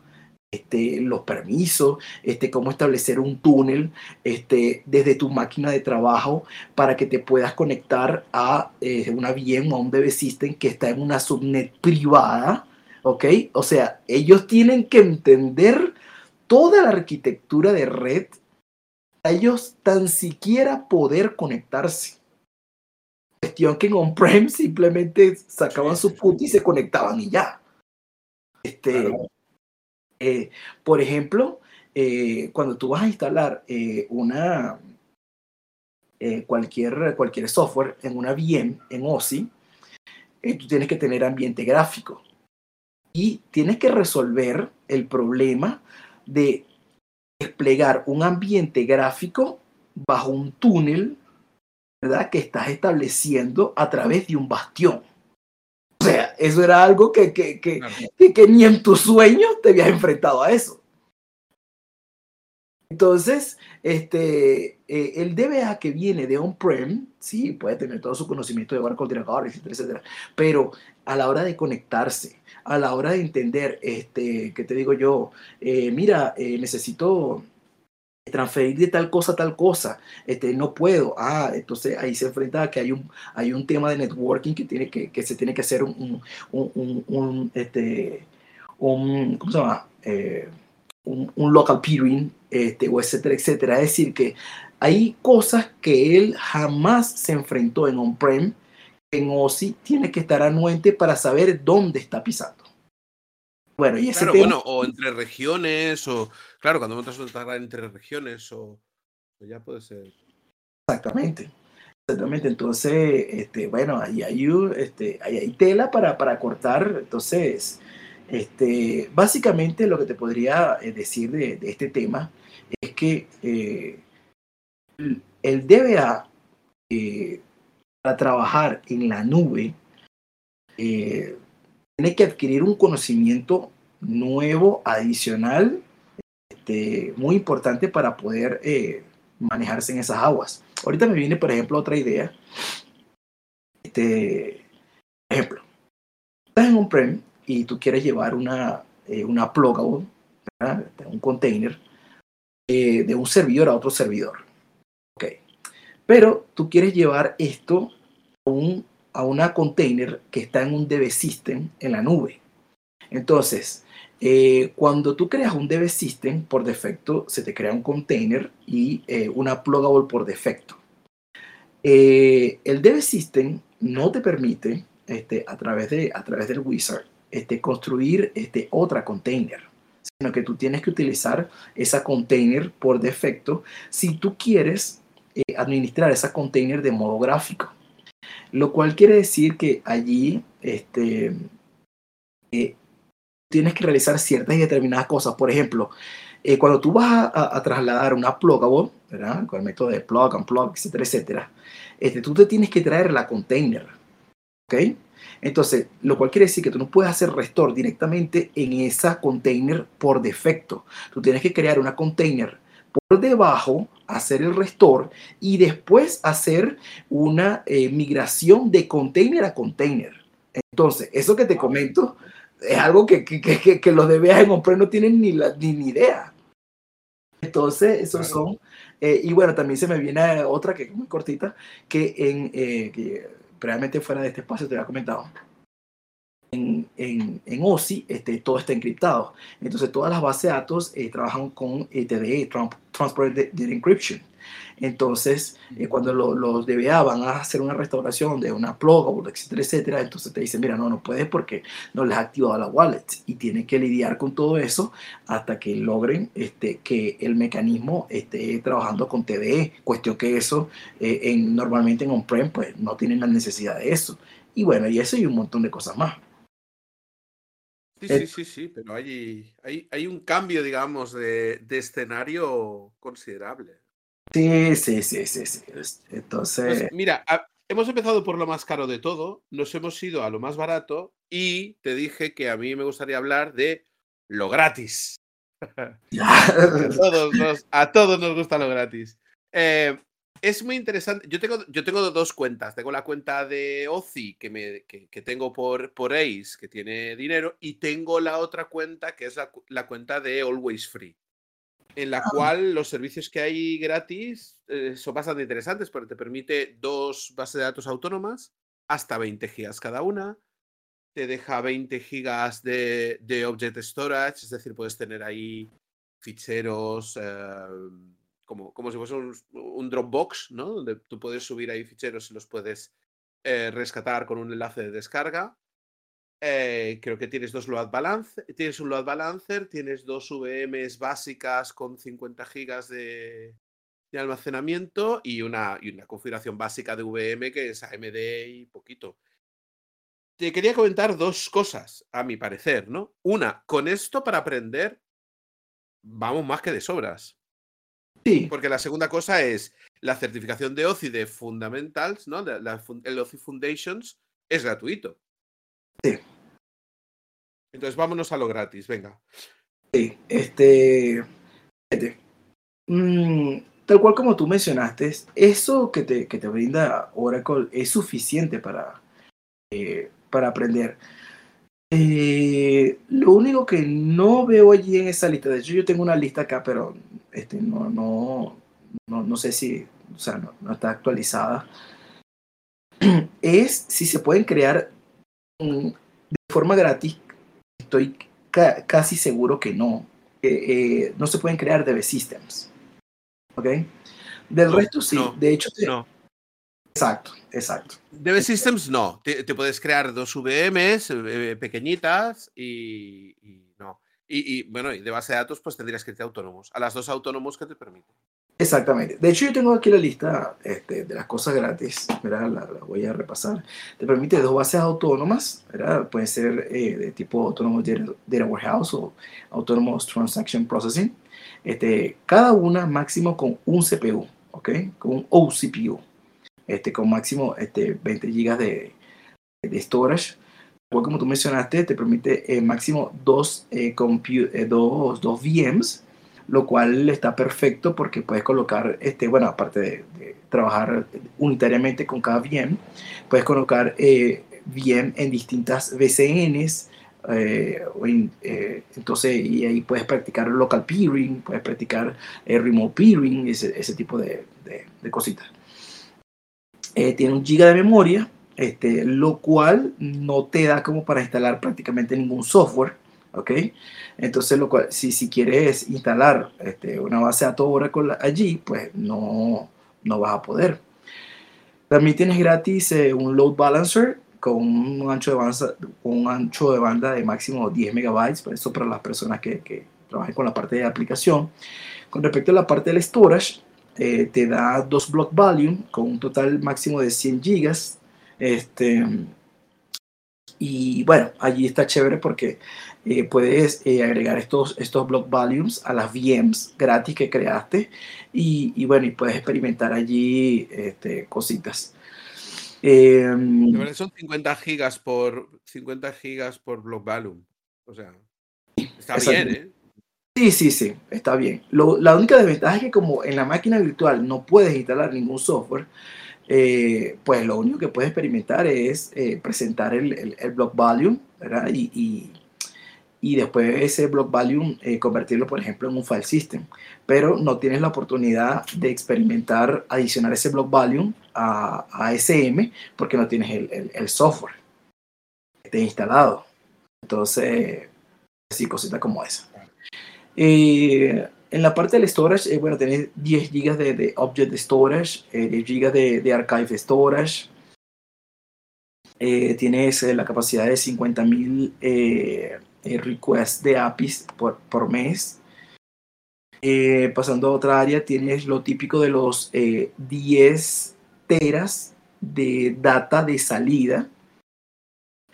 Este, los permisos, este, cómo establecer un túnel este, desde tu máquina de trabajo para que te puedas conectar a eh, una VM o a un DB System que está en una subnet privada, ¿ok? O sea, ellos tienen que entender toda la arquitectura de red a ellos tan siquiera poder conectarse. Cuestión que en on-prem simplemente sacaban su put y se conectaban y ya. Este, eh, por ejemplo, eh, cuando tú vas a instalar eh, una, cualquier, cualquier software en una VM, en OSI, tú tienes que tener ambiente gráfico y tienes que resolver el problema de desplegar un ambiente gráfico bajo un túnel ¿verdad? que estás estableciendo a través de un bastión. O sea, eso era algo que, que, que, que, ni en tus sueños te habías enfrentado a eso. Entonces, este, eh, el DBA que viene de on-prem, sí, puede tener todo su conocimiento de Oracle Directory, etcétera, etcétera, pero a la hora de conectarse, a la hora de entender, este, ¿qué te digo yo? Eh, mira, eh, necesito transferir de tal cosa a tal cosa, este, no puedo. Ah, entonces ahí se enfrenta que hay un, hay un tema de networking que, tiene que, que se tiene que hacer un, un, un, este, un ¿cómo se llama? Eh, un, local peering, este, o etcétera, etcétera. Es decir, que hay cosas que él jamás se enfrentó en on-prem, en OSI tiene que estar anuente para saber dónde está pisando. Bueno, y ese claro, bueno, o entre regiones, o claro, cuando montas una entre regiones, o, ya puede ser. Exactamente. Exactamente, entonces, este, bueno, ahí hay, este, ahí hay tela para, para cortar. Entonces, este, básicamente lo que te podría eh, decir de, de este tema es que eh, el DBA eh, para trabajar en la nube eh, tiene que adquirir un conocimiento nuevo, adicional, este, muy importante para poder eh, manejarse en esas aguas. Ahorita me viene, por ejemplo, otra idea. Este, ejemplo, estás en un prem y tú quieres llevar una, eh, una plugable, un container, eh, de un servidor a otro servidor. Ok. Pero tú quieres llevar esto a un a una container que está en un DB System en la nube. Entonces, eh, cuando tú creas un DB System, por defecto se te crea un container y eh, una plugable por defecto. Eh, el DB System no te permite, este, a, través de, a través del wizard, este, construir este, otra container, sino que tú tienes que utilizar esa container por defecto si tú quieres administrar esa container de modo gráfico lo cual quiere decir que allí este, eh, tienes que realizar ciertas y determinadas cosas. Por ejemplo, eh, cuando tú vas a, trasladar una plugable, ¿verdad? con el método de plug and plug, etcétera, etcétera, este, tú te tienes que traer la container. ¿Ok? Entonces, lo cual quiere decir que tú no puedes hacer restore directamente en esa container por defecto. Tú tienes que crear una container por debajo, hacer el restore y después hacer una eh, migración de container a container. Entonces, eso que te comento, es algo que, que, que, que los DBA en on no tienen ni, la, ni, ni idea. Entonces, esos son. Eh, y bueno, también se me viene otra que es muy cortita, que en. Eh, que previamente fuera de este espacio te había comentado. En, en, en OSI este, todo está encriptado. Entonces, todas las bases de datos eh, trabajan con TDE, Transport Data Encryption. Entonces, eh, cuando los DBA van a hacer una restauración de una plug, etcétera, etcétera, entonces te dicen, mira, no, no puedes porque no les ha activado la wallet y tienen que lidiar con todo eso hasta que logren este, que el mecanismo esté trabajando con TDE, cuestión que eso eh, en, normalmente en on-prem pues no tienen la necesidad de eso. Y bueno, y eso y un montón de cosas más. Sí, sí, sí, sí, pero hay, hay, hay un cambio, digamos, de, de escenario considerable. Sí, sí, sí, sí, sí. Entonces, mira, a- hemos empezado por lo más caro de todo, nos hemos ido a lo más barato y te dije que a mí me gustaría hablar de lo gratis. A todos nos, a todos nos gusta lo gratis. Eh, es muy interesante. Yo tengo, yo tengo dos cuentas. Tengo la cuenta de Ozi que, me, que, que tengo por, por Ace, que tiene dinero, y tengo la otra cuenta que es la cuenta de Always Free, en la cual los servicios que hay gratis eh, son bastante interesantes porque te permite dos bases de datos autónomas, hasta 20 gigas cada una. Te deja 20 gigas de, de object storage, es decir, puedes tener ahí ficheros eh, como, como si fuese un, un Dropbox, ¿no? Donde tú puedes subir ahí ficheros y los puedes eh, rescatar con un enlace de descarga. Eh, creo que tienes dos load balance, tienes un load balancer, tienes dos VMs básicas con 50 gigas de, de almacenamiento y una, y una configuración básica de VM que es AMD y poquito. Te quería comentar dos cosas, a mi parecer, ¿no? Una, con esto para aprender, vamos más que de sobras. sí, Porque la segunda cosa es la certificación de OCI de Fundamentals, ¿no? La- la fun- el OCI Foundations es gratuito. Sí. Entonces vámonos a lo gratis, venga. sí. Este, fíjate, mm, tal cual como tú mencionaste, eso que te, que te brinda Oracle es suficiente para, eh, para aprender. Eh, lo único que no veo allí en esa lista, de hecho yo tengo una lista acá, pero este, no, no, no, no sé si, o sea, no, no está actualizada, es si se pueden crear mm, de forma gratis. Estoy ca- casi seguro que no. Eh, eh, no se pueden crear DB Systems. ¿Ok? Del No, resto sí. no, de hecho, te- No. exacto, exacto. DB Systems no. Te, te puedes crear dos VMs eh, pequeñitas y, y no. Y, y, bueno, y de base de datos, pues tendrías que irte autónomos. A las dos autónomos que te permiten. Exactamente. De hecho, yo tengo aquí la lista este, de las cosas gratis. Mira, la, la voy a repasar. Te permite dos bases autónomas. ¿verdad? Pueden ser eh, de tipo autónomo data, warehouse o autónomos transaction processing. Este, cada una máximo con un CPU, ¿ok? Con un OCPU. Este, con máximo este, 20 GB de, de storage. Igual como tú mencionaste, te permite eh, máximo dos, eh, eh, dos, dos VMs lo cual está perfecto porque puedes colocar, este, bueno, aparte de, trabajar unitariamente con cada VM, puedes colocar eh, VM en distintas VCNs, eh, en, eh, entonces, y ahí puedes practicar local peering, puedes practicar eh, remote peering, ese, ese tipo de, de- cositas. Tiene un giga de memoria, este, lo cual no te da como para instalar prácticamente ningún software. ¿Ok? Entonces, lo cual, si, si quieres instalar este, una base datos Oracle allí, pues no, no vas a poder. También tienes gratis eh, un load balancer con un ancho de banda, un ancho de banda de máximo 10 megabytes, por eso para las personas que, que trabajen con la parte de aplicación. Con respecto a la parte del storage, eh, te da dos block volume con un total máximo de 100 gigas. Este, y bueno, allí está chévere porque eh, puedes eh, agregar estos, estos block volumes a las VMs gratis que creaste y, y bueno, y puedes experimentar allí este, cositas. Eh, verdad, son 50 gigas por 50 gigas por block volume. O sea, está bien, ¿eh? sí, sí, sí, está bien. Lo- la única desventaja es que como en la máquina virtual no puedes instalar ningún software, eh, pues lo único que puedes experimentar es eh, presentar el, el, block volume. Y, y, después ese block value eh, convertirlo, por ejemplo, en un file system. Pero no tienes la oportunidad de experimentar, adicionar ese block value a, a SM porque no tienes el, el, software que instalado. Entonces, sí, cositas como esa. Eh, en la parte del storage, eh, bueno, tenés 10 GB de, object storage, 10 GB de, archive storage. tienes la capacidad de 50.000 eh, requests de APIs por, por mes. Eh, pasando a otra área, tienes lo típico de los 10 eh, teras de data de salida.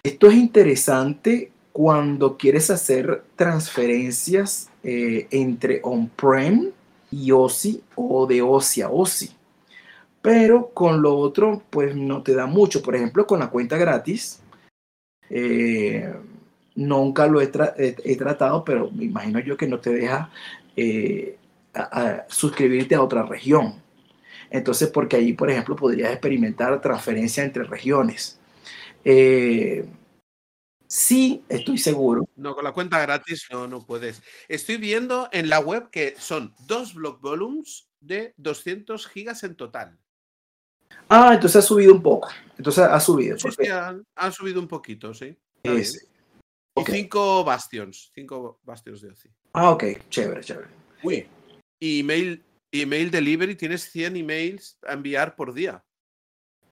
Esto es interesante cuando quieres hacer transferencias entre on-prem y OSI o de OSI a OSI. Pero con lo otro, pues no te da mucho. Por ejemplo, con la cuenta gratis, eh, Nunca lo he, tratado, pero me imagino yo que no te deja eh, suscribirte a otra región. Entonces, porque ahí, por ejemplo, podrías experimentar transferencia entre regiones. Eh, sí, estoy seguro. No, con la cuenta gratis no, no puedes. Estoy viendo en la web que son dos block volumes de 200 gigas en total. Ah, entonces ha subido un poco. Entonces ha subido. Sí, sí, ha, subido un poquito, sí. Y cinco bastions, cinco bastions de OCI. Ah, ok, chévere, chévere. Uy, email, email delivery, tienes 100 emails a enviar por día.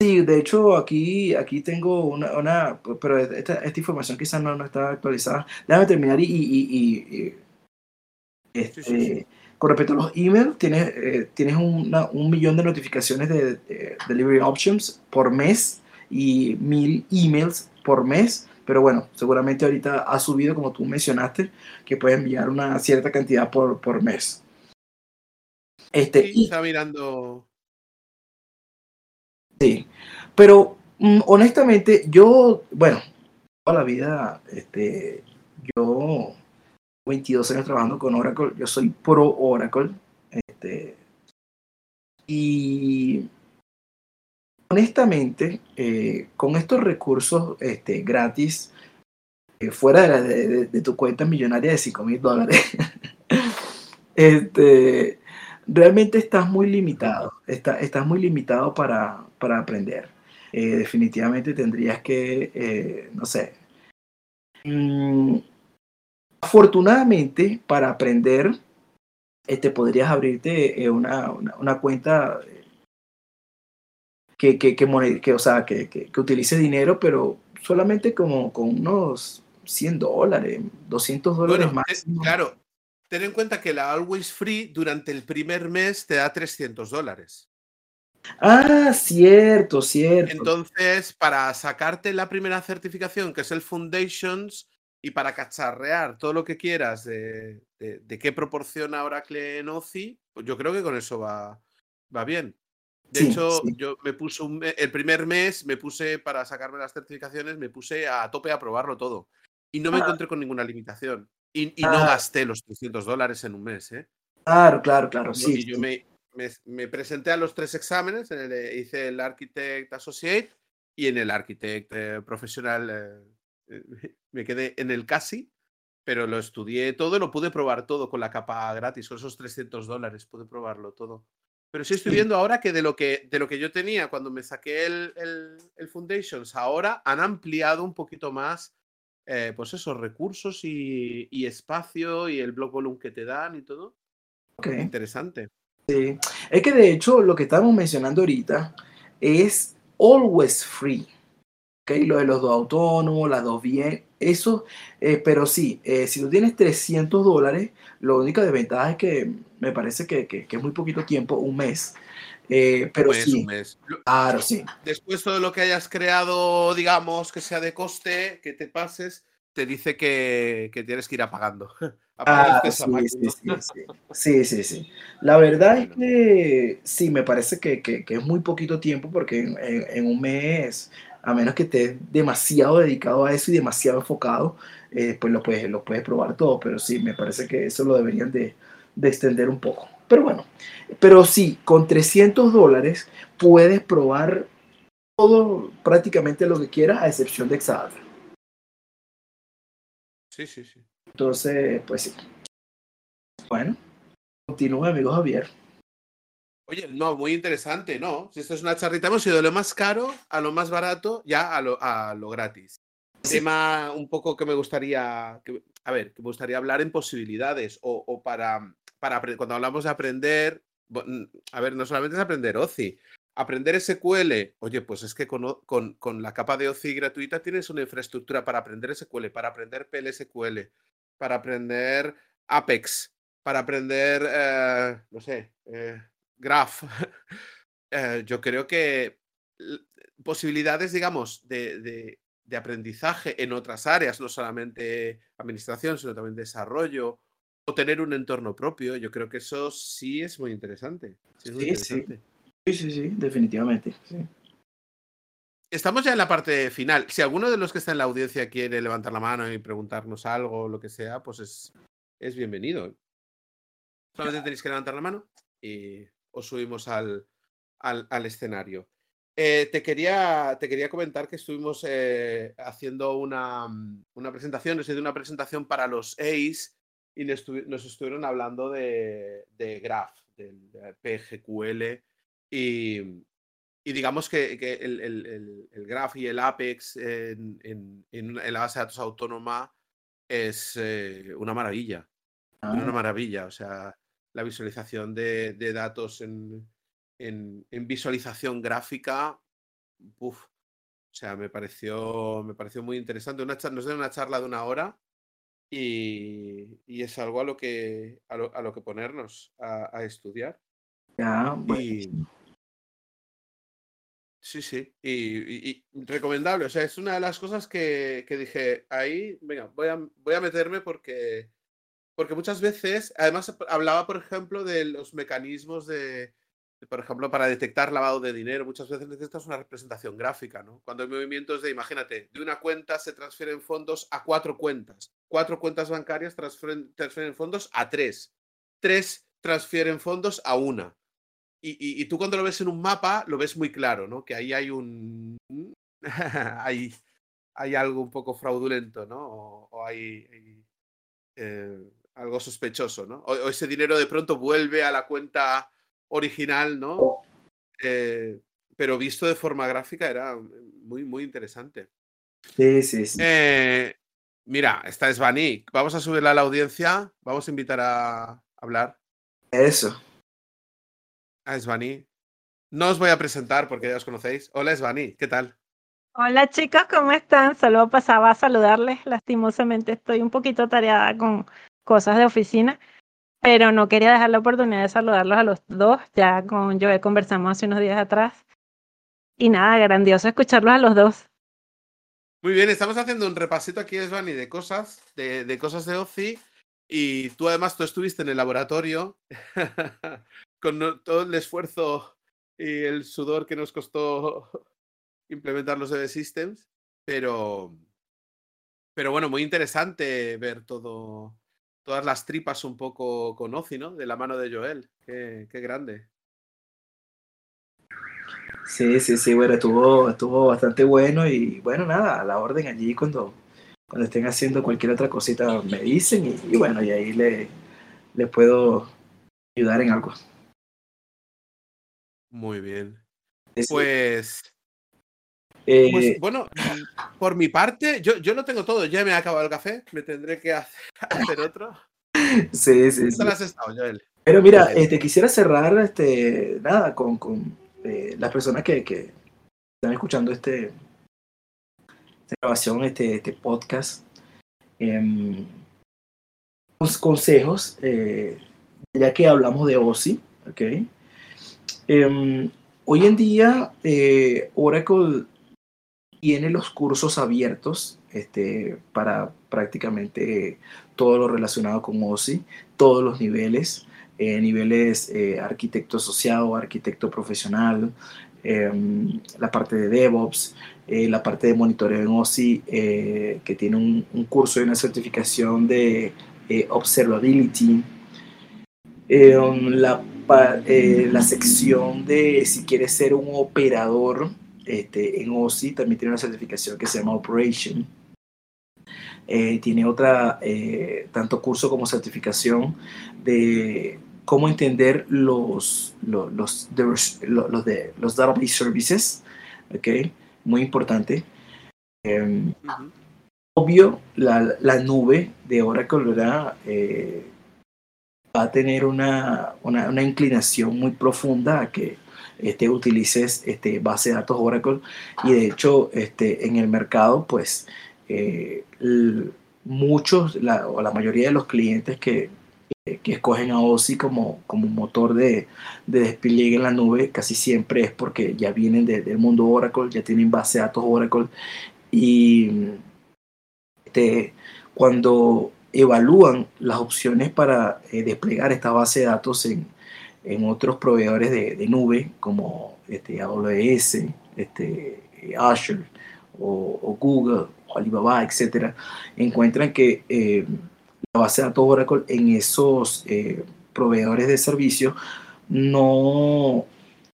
Sí, de hecho aquí, aquí tengo una, una pero esta, esta, información quizás no, no, está actualizada. Déjame terminar y, y, este, con respecto a los emails, tienes, eh, tienes una, un millón de notificaciones de, de, delivery options por mes y mil emails por mes pero bueno, seguramente ahorita ha subido, como tú mencionaste, que puede enviar una cierta cantidad por, por mes. Este, está mirando. Sí, pero mm, honestamente, yo, bueno, toda la vida, este, yo, 22 años trabajando con Oracle, yo soy pro Oracle, este, y honestamente, eh, con estos recursos este, gratis, eh, fuera de, tu cuenta millonaria de 5 mil dólares, este, realmente estás muy limitado, estás muy limitado para, para aprender. Eh, definitivamente tendrías que, no sé, mm, afortunadamente para aprender, este, podrías abrirte una, una cuenta que, que, que, o sea, que, que, utilice dinero, pero solamente como con unos 100 dólares, 200 dólares más. claro, ten en cuenta que la Always Free durante el primer mes te da 300 dólares. Ah, cierto, cierto. Entonces, para sacarte la primera certificación, que es el Foundations, y para cacharrear todo lo que quieras de, de, de qué proporciona Oracle en OCI, pues yo creo que con eso va, va bien. De hecho, yo me puse el primer mes, me puse para sacarme las certificaciones, me puse a tope a probarlo todo. Y no me ah. encontré con ninguna limitación. Y, no ah. gasté los 300 dólares en un mes. ¿eh? Claro, claro, claro. Sí, y yo me, me, presenté a los tres exámenes, hice el Architect Associate y en el Architect eh, Profesional eh, me quedé en el casi, pero lo estudié todo y lo pude probar todo con la capa gratis, con esos 300 dólares, pude probarlo todo. Pero sí estoy viendo ahora que de lo que, de lo que yo tenía cuando me saqué el, el, Foundations, ahora han ampliado un poquito más, eh, pues esos recursos y, y, espacio y el block volume que te dan y todo. Okay. Interesante. Sí, es que de hecho lo que estamos mencionando ahorita es always free. Okay, lo de los dos autónomos, las dos bien, eso, eh, pero sí, eh, si tú tienes 300 dólares, lo única desventaja es que me parece que, que, es muy poquito tiempo, un mes. Eh, pero sí, un mes. Claro, sí. Después todo lo que hayas creado, digamos, que sea de coste, que te pases, te dice que, que tienes que ir apagando. Ah, sí, sí, sí, sí, sí, sí, La verdad es que sí, me parece que, que, que es muy poquito tiempo porque en, en, un mes a menos que estés demasiado dedicado a eso y demasiado enfocado, eh, pues lo puedes, lo puedes probar todo, pero sí, me parece que eso lo deberían de, extender un poco. Pero bueno, pero sí, con 300 dólares puedes probar todo, prácticamente lo que quieras, a excepción de Exadata. Sí, sí, sí. Entonces, pues sí. Bueno, continúa, amigo Javier. Oye, no, muy interesante, ¿no? Si esto es una charrita, hemos ido de lo más caro a lo más barato, ya a lo, a lo gratis. Sí. Tema un poco que me gustaría, que- a ver, que me gustaría hablar en posibilidades o, o para, para cuando hablamos de aprender, a ver, no solamente es aprender OCI, aprender SQL, oye, pues es que con, con, con la capa de OCI gratuita tienes una infraestructura para aprender SQL, para aprender PLSQL, para aprender Apex, para aprender, eh, no sé, eh, Graph. Eh, yo creo que posibilidades, digamos, de- de aprendizaje en otras áreas, no solamente administración, sino también desarrollo, o tener un entorno propio, yo creo que eso sí es muy interesante. sí es muy Sí, sí. interesante. Sí, sí, sí, definitivamente. Estamos ya en la parte final. Si alguno de los que está en la audiencia quiere levantar la mano y preguntarnos algo o lo que sea, pues es, es bienvenido. Solamente tenéis que levantar la mano y os subimos al, al, al escenario. Eh, te, quería, te quería comentar que estuvimos eh, haciendo una, una presentación, es decir, una presentación para los ACE y nos, estu- nos estuvieron hablando de, de Graph, del de PGQL y, y digamos que, que el, el- el- el Graph y el Apex en, en- en una- la base de datos autónoma es eh, una maravilla. Una Ah, maravilla. O sea, la visualización de, de datos en, en- en visualización gráfica, uf, o sea, me pareció, me pareció muy interesante. Una nos dieron una charla de una hora y, y es algo a lo que, a lo, a lo que ponernos a, a estudiar. ya, Y, buenísimo. Sí, sí, y, y- recomendable. O sea, es una de las cosas que, que dije, ahí, venga, voy a, voy a meterme porque, porque muchas veces, además hablaba, por ejemplo, de los mecanismos de, de, por ejemplo, para detectar lavado de dinero, muchas veces necesitas una representación gráfica, ¿no? Cuando hay movimientos de, imagínate, de una cuenta se transfieren fondos a cuatro cuentas, cuatro cuentas bancarias transfieren, transfieren fondos a tres, tres transfieren fondos a una. Y, y- y tú cuando lo ves en un mapa lo ves muy claro, ¿no? Que ahí hay un... hay, hay algo un poco fraudulento, ¿no? O, o hay, hay, eh, algo sospechoso, ¿no? O, o ese dinero de pronto vuelve a la cuenta original, ¿no? Eh, pero visto de forma gráfica era muy, muy interesante. Sí, sí, sí. Eh, mira, esta es Vani. Vamos a subirla a la audiencia. Vamos a invitar a hablar Eso. a Svani. No os voy a presentar porque ya os conocéis. Hola Svani, ¿qué tal? Hola chicos, ¿cómo están? Solo pasaba a saludarles. Lastimosamente estoy un poquito atareada con cosas de oficina, pero no quería dejar la oportunidad de saludarlos a los dos. Ya con Joel conversamos hace unos días atrás. Y nada, grandioso escucharlos a los dos. Muy bien, estamos haciendo un repasito aquí, Svani, de cosas, de, cosas de OCI. Y tú además, tú estuviste en el laboratorio con todo el esfuerzo y el sudor que nos costó implementar los DB Systems. Pero, pero bueno, muy interesante ver todo, todas las tripas un poco con OCI, ¿no? De la mano de Joel. Qué, qué grande. Sí, sí, sí, bueno, estuvo, estuvo bastante bueno y bueno, nada, a la orden allí cuando, cuando estén haciendo cualquier otra cosita me dicen y, y bueno, y ahí le, le puedo ayudar en algo. Muy bien. Sí. Pues, Eh, pues bueno, por mi parte, yo, yo lo tengo todo. Ya me ha acabado el café, me tendré que hacer, hacer otro. sí, sí, ¿Qué sí. tal has estado, Joel? Pero mira, este, quisiera cerrar, este, nada, con, con eh, las personas que, están escuchando este, esta grabación, este, este podcast. em, unos consejos, eh, ya que hablamos de OSI, ¿ok? Em, hoy en día, eh, Oracle tiene los cursos abiertos este, para prácticamente todo lo relacionado con OSI, todos los niveles eh, niveles eh, arquitecto asociado, arquitecto profesional, eh, la parte de DevOps, eh, la parte de monitoreo en OSI, que tiene un, curso y una certificación de Observability, eh, la, la, sección de si quieres ser un operador este, en OSI, también tiene una certificación que se llama Operation. tiene otra, eh, tanto curso como certificación de cómo entender los, los, los, los, de, los database services, ¿ok? Muy importante. Em, obvio, la, la, nube de Oracle, ¿verdad? Eh, va a tener una, una, una, inclinación muy profunda a que este, utilices este, base de datos Oracle y de hecho este, en el mercado pues eh, muchos la, o la mayoría de los clientes que, que escogen a OSI como, como motor de, de, despliegue en la nube casi siempre es porque ya vienen del mundo Oracle, ya tienen base de datos Oracle. Y este, cuando evalúan las opciones para eh, desplegar esta base de datos en, en otros proveedores de, nube como este, AWS, este, Azure o, Google o Alibaba, etcétera, encuentran que eh, base de datos Oracle en esos eh, proveedores de servicios no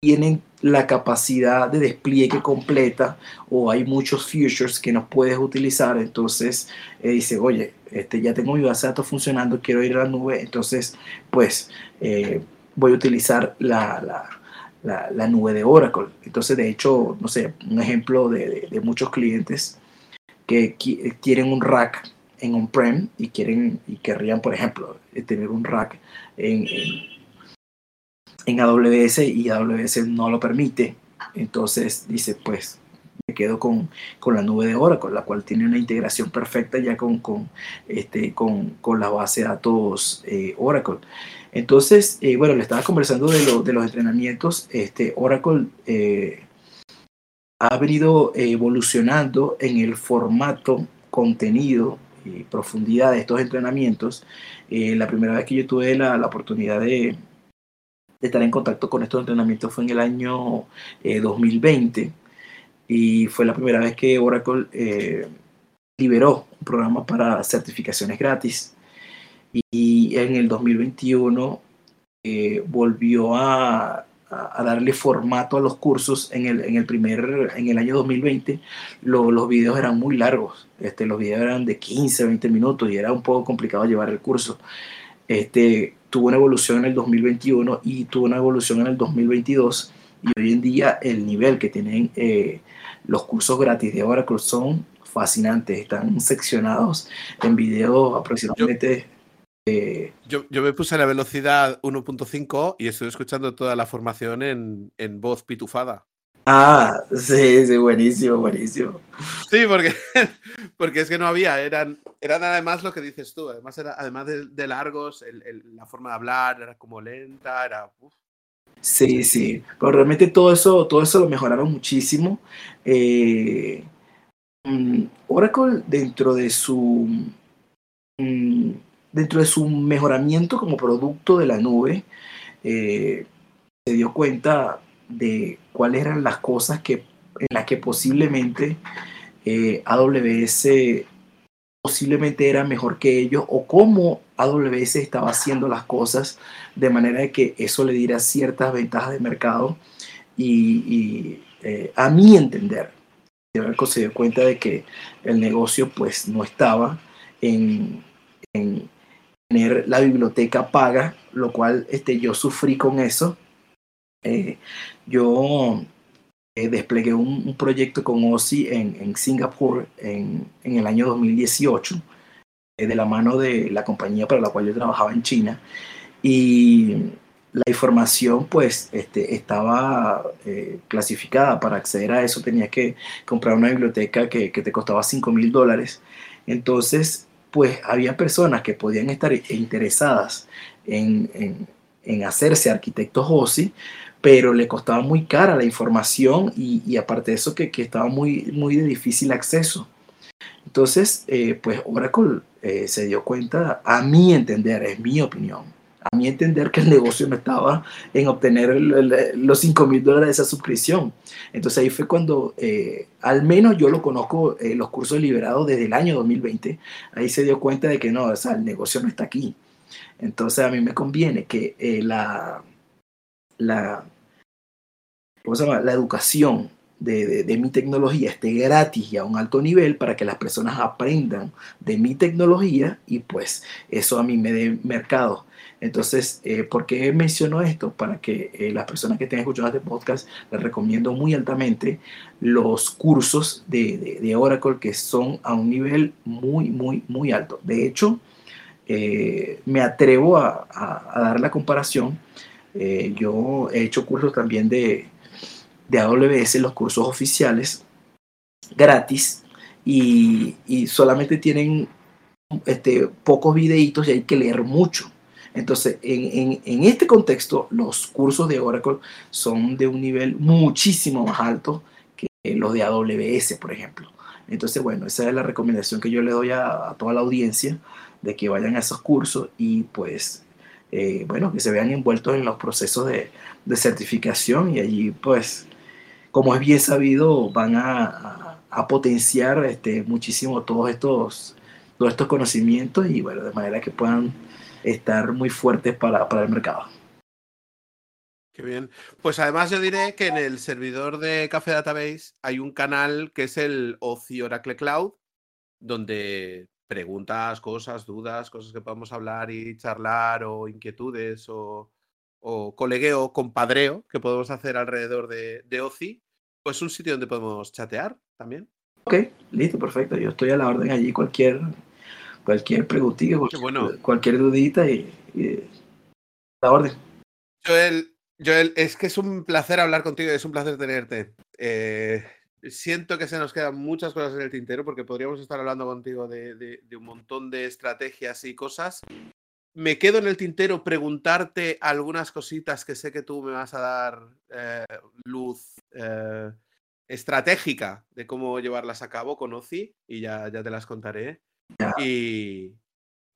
tienen la capacidad de despliegue completa o hay muchos features que no puedes utilizar, entonces eh, dice, oye, este, ya tengo mi base de datos funcionando, quiero ir a la nube, entonces pues voy a utilizar la, la, nube de Oracle. Entonces, de hecho, no sé, un ejemplo de, muchos clientes que quieren un rack en on-prem y quieren y querrían, por ejemplo, tener un rack en, en, AWS y AWS no lo permite. Entonces dice, pues me quedo con, con, la nube de Oracle, la cual tiene una integración perfecta ya con, con, este, con, con la base de datos eh, Oracle. Entonces, eh, bueno, le estaba conversando de, de los entrenamientos. Este, Oracle eh, ha venido evolucionando en el formato, contenido y profundidad de estos entrenamientos. Eh, la primera vez que yo tuve la, la oportunidad de, de, estar en contacto con estos entrenamientos fue en el año 2020 y fue la primera vez que Oracle liberó un programa para certificaciones gratis y en el 2021 eh, volvió a, a, darle formato a los cursos en el, en el primer, en el año 2020, los videos eran muy largos, este, los videos eran de 15, 20 minutos y era un poco complicado llevar el curso. Este, tuvo una evolución en el 2021 y tuvo una evolución en el 2022 y hoy en día el nivel que tienen eh, los cursos gratis de Oracle son fascinantes, están seccionados en videos aproximadamente... Eh, yo, yo, me puse a la velocidad 1.5 y estoy escuchando toda la formación en, en, voz pitufada. Ah, sí, sí, buenísimo, buenísimo. Sí, porque, porque es que no había, eran, eran además lo que dices tú, además, era, además de, largos, el, el, la forma de hablar era como lenta, era... Uf. Sí, sí, pero realmente todo eso, todo eso lo mejoraron muchísimo. Eh, mm, Oracle dentro de su... Mm, dentro de su mejoramiento como producto de la nube, eh, se dio cuenta de cuáles eran las cosas que, en las que posiblemente eh, AWS posiblemente era mejor que ellos o cómo AWS estaba haciendo las cosas de manera que eso le diera ciertas ventajas de mercado y, eh, a mi entender se dio cuenta de que el negocio pues no estaba en tener la biblioteca paga, lo cual este, yo sufrí con eso. Eh, yo eh, desplegué un, proyecto con OSI en, en Singapur en, en, el año 2018, eh, de la mano de la compañía para la cual yo trabajaba en China. Y la información pues este, estaba clasificada. Para acceder a eso tenías que comprar una biblioteca que, que te costaba 5 mil dólares. Entonces pues había personas que podían estar interesadas en, hacerse arquitectos OSI, pero le costaba muy cara la información y, aparte de eso que, estaba muy, muy de difícil acceso. Entonces, eh, pues Oracle eh, se dio cuenta, a mi entender, es mi opinión, a mi entender que el negocio no estaba en obtener los 5 mil dólares de esa suscripción. Entonces ahí fue cuando, eh, al menos yo lo conozco, eh, los cursos liberados desde el año 2020, ahí se dio cuenta de que no, o sea, el negocio no está aquí. Entonces a mí me conviene que eh, la, la, ¿cómo se llama? la educación de, de, mi tecnología esté gratis y a un alto nivel para que las personas aprendan de mi tecnología y pues eso a mí me dé mercado. Entonces, eh, ¿por qué menciono esto? Para que eh, las personas que estén escuchando este podcast les recomiendo muy altamente los cursos de, Oracle que son a un nivel muy, muy, muy alto. De hecho, eh, me atrevo a, dar la comparación. Yo he hecho cursos también de, AWS, los cursos oficiales, gratis, y, y solamente tienen este, pocos videitos y hay que leer mucho. Entonces, en, en, este contexto, los cursos de Oracle son de un nivel muchísimo más alto que los de AWS, por ejemplo. Entonces, bueno, esa es la recomendación que yo le doy a, toda la audiencia, de que vayan a esos cursos y pues, eh, bueno, que se vean envueltos en los procesos de, de, certificación y allí pues, como es bien sabido, van a, a, a potenciar este, muchísimo todos estos, todos estos conocimientos y bueno, de manera que puedan estar muy fuertes para, para el mercado. Qué bien. Pues además yo diré que en el servidor de Café Database hay un canal que es el OCI Oracle Cloud, donde preguntas, cosas, dudas, cosas que podemos hablar y charlar o inquietudes o, o colegueo, compadreo que podemos hacer alrededor de, de OCI, pues un sitio donde podemos chatear también. Ok, listo, perfecto. Yo estoy a la orden allí, cualquier cualquier preguntita, cualquier, bueno. cualquier dudita y, y, la orden. Joel, Joel, es que es un placer hablar contigo, es un placer tenerte. Eh, siento que se nos quedan muchas cosas en el tintero porque podríamos estar hablando contigo de, de, de, un montón de estrategias y cosas. Me quedo en el tintero preguntarte algunas cositas que sé que tú me vas a dar eh, luz eh, estratégica de cómo llevarlas a cabo con OCI y ya, ya te las contaré. Y,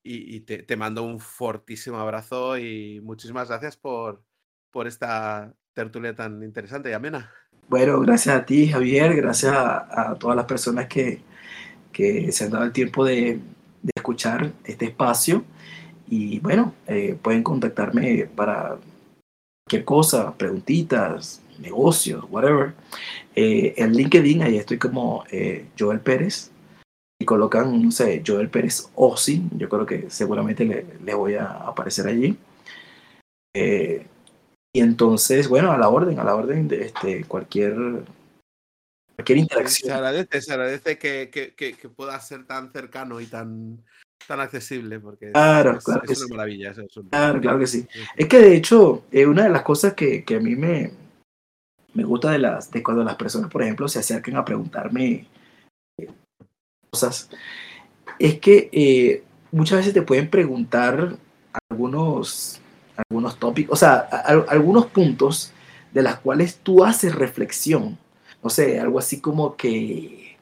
y, y te, te, mando un fortísimo abrazo y muchísimas gracias por, por esta tertulia tan interesante y amena. Bueno, gracias a ti, Javier, gracias a, a todas las personas que, que, se han dado el tiempo de, de escuchar este espacio. Y bueno, eh, pueden contactarme para cualquier cosa, preguntitas, negocios, whatever. Eh, en LinkedIn, ahí estoy como eh, Joel Pérez, y colocan, no sé, Joel Pérez Osi, yo creo que seguramente le, le voy a aparecer allí. Eh, y entonces, bueno, a la orden, a la orden de este, cualquier, cualquier interacción. Se agradece, se agradece que, que, que, que pueda ser tan cercano y tan, tan accesible, porque claro, es, claro es sí. una maravilla. Es un... Claro, claro que sí. Es que de hecho, eh, una de las cosas que, que a mí me, me gusta de, las, de cuando las personas, por ejemplo, se acercan a preguntarme es que eh, muchas veces te pueden preguntar algunos, algunos tópicos, o sea, algunos puntos de las cuales tú haces reflexión. No sé, algo así como que,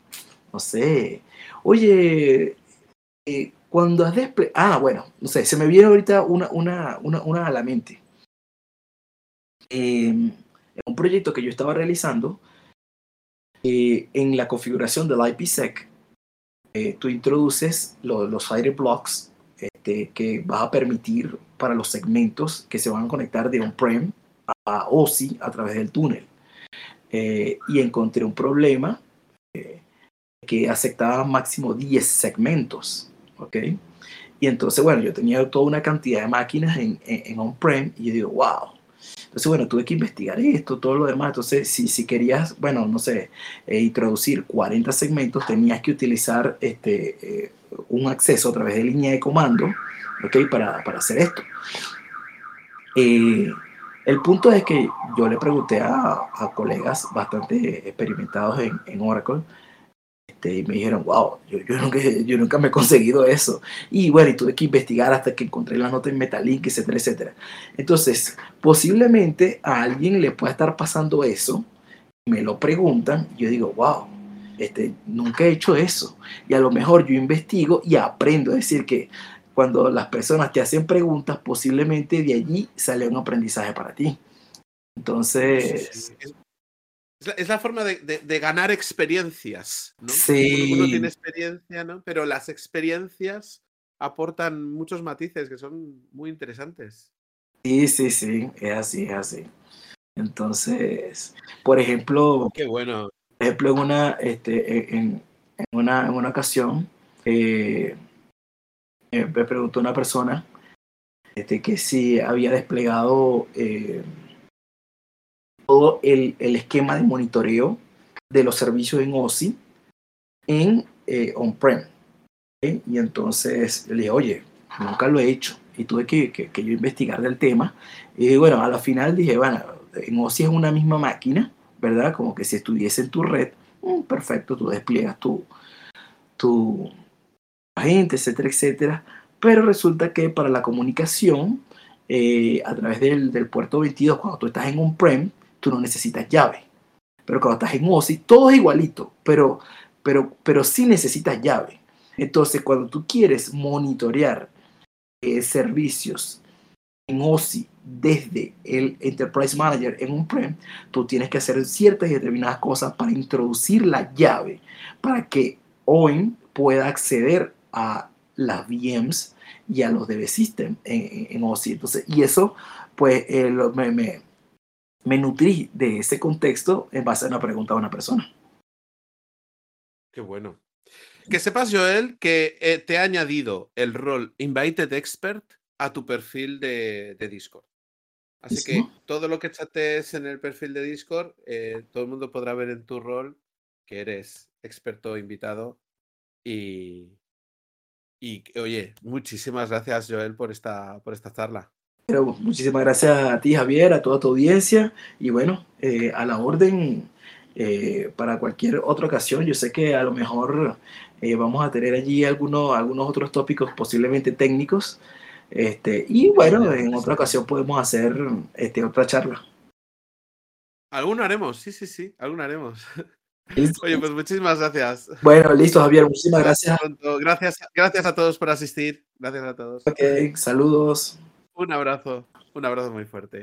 no sé, oye, eh, cuando has desplegado, ah, bueno, no sé, se me viene ahorita una, una, una, una a la mente. Eh, un proyecto que yo estaba realizando, eh, en la configuración del IPsec, eh, tú introduces lo, los Fireblocks este, que vas a permitir para los segmentos que se van a conectar de on-prem a OSI a través del túnel. Eh, y encontré un problema eh, que aceptaba máximo 10 segmentos. ¿ok? Y entonces, bueno, yo tenía toda una cantidad de máquinas en, en, en on-prem y yo digo, wow, entonces, bueno, tuve que investigar esto, todo lo demás. Entonces, si, si querías, bueno, no sé, eh, introducir 40 segmentos, tenías que utilizar este, eh, un acceso a través de línea de comando, ¿ok? Para, para hacer esto. Eh, el punto es que yo le pregunté a, a colegas bastante experimentados en, en Oracle, este, y me dijeron, wow, yo, nunca, me he conseguido eso. Y bueno, y tuve que investigar hasta que encontré la nota en Metalink, etcétera, etcétera. Entonces, posiblemente a alguien le pueda estar pasando eso, me lo preguntan, yo digo, wow, este, nunca he hecho eso. Y a lo mejor yo investigo y aprendo. Es decir, que cuando las personas te hacen preguntas, posiblemente de allí sale un aprendizaje para ti. Entonces... Es la, es la forma de, de, de, ganar experiencias, ¿no? Sí. Uno, uno, tiene experiencia, ¿no? Pero las experiencias aportan muchos matices que son muy interesantes. Sí, sí, sí, es así, es así. Entonces, por ejemplo, Qué bueno. por ejemplo en una, este, en, en una, en una ocasión, eh, eh, me preguntó una persona este, que si había desplegado eh, todo el, el esquema de monitoreo de los servicios en OSI en eh, on-prem. Y entonces le dije, oye, nunca lo he hecho. Y tuve que, que, que yo investigar del tema. Y bueno, a la final dije, bueno, en OSI es una misma máquina, ¿verdad? Como que si estuviese en tu red, mm, perfecto, tú despliegas tu, tu agente, etcétera, etcétera. Pero resulta que para la comunicación eh, a través del, del puerto 22, cuando tú estás en on-prem, tú no necesitas llave. Pero cuando estás en OSI, todo es igualito, pero, pero, pero sí necesitas llave. Entonces, cuando tú quieres monitorear eh, servicios en OSI desde el Enterprise Manager en on-prem, tú tienes que hacer ciertas y determinadas cosas para introducir la llave para que OIM pueda acceder a las VMs y a los DB System en, OSI. Entonces, y eso, pues, eh, lo- me, me nutrí de ese contexto en base a una pregunta de una persona. Qué bueno. Que sepas, Joel, que eh, te he añadido el rol Invited Expert a tu perfil de, de Discord. Así que todo lo que chatees en el perfil de Discord, eh, todo el mundo podrá ver en tu rol que eres experto invitado. Y, y oye, muchísimas gracias, Joel, por esta, por esta charla. Pero muchísimas gracias a ti, Javier, a toda tu audiencia. Y bueno, eh, a la orden eh, para cualquier otra ocasión. Yo sé que a lo mejor eh, vamos a tener allí algunos, algunos otros tópicos posiblemente técnicos. Este, y bueno, en otra ocasión podemos hacer este, otra charla. Alguno haremos, sí, sí, sí, alguno haremos. ¿Listo? Oye, pues muchísimas gracias. Bueno, listo, Javier. Muchísimas gracias. Gracias, gracias a todos por asistir. Gracias a todos. Ok, saludos. Un abrazo, un abrazo muy fuerte.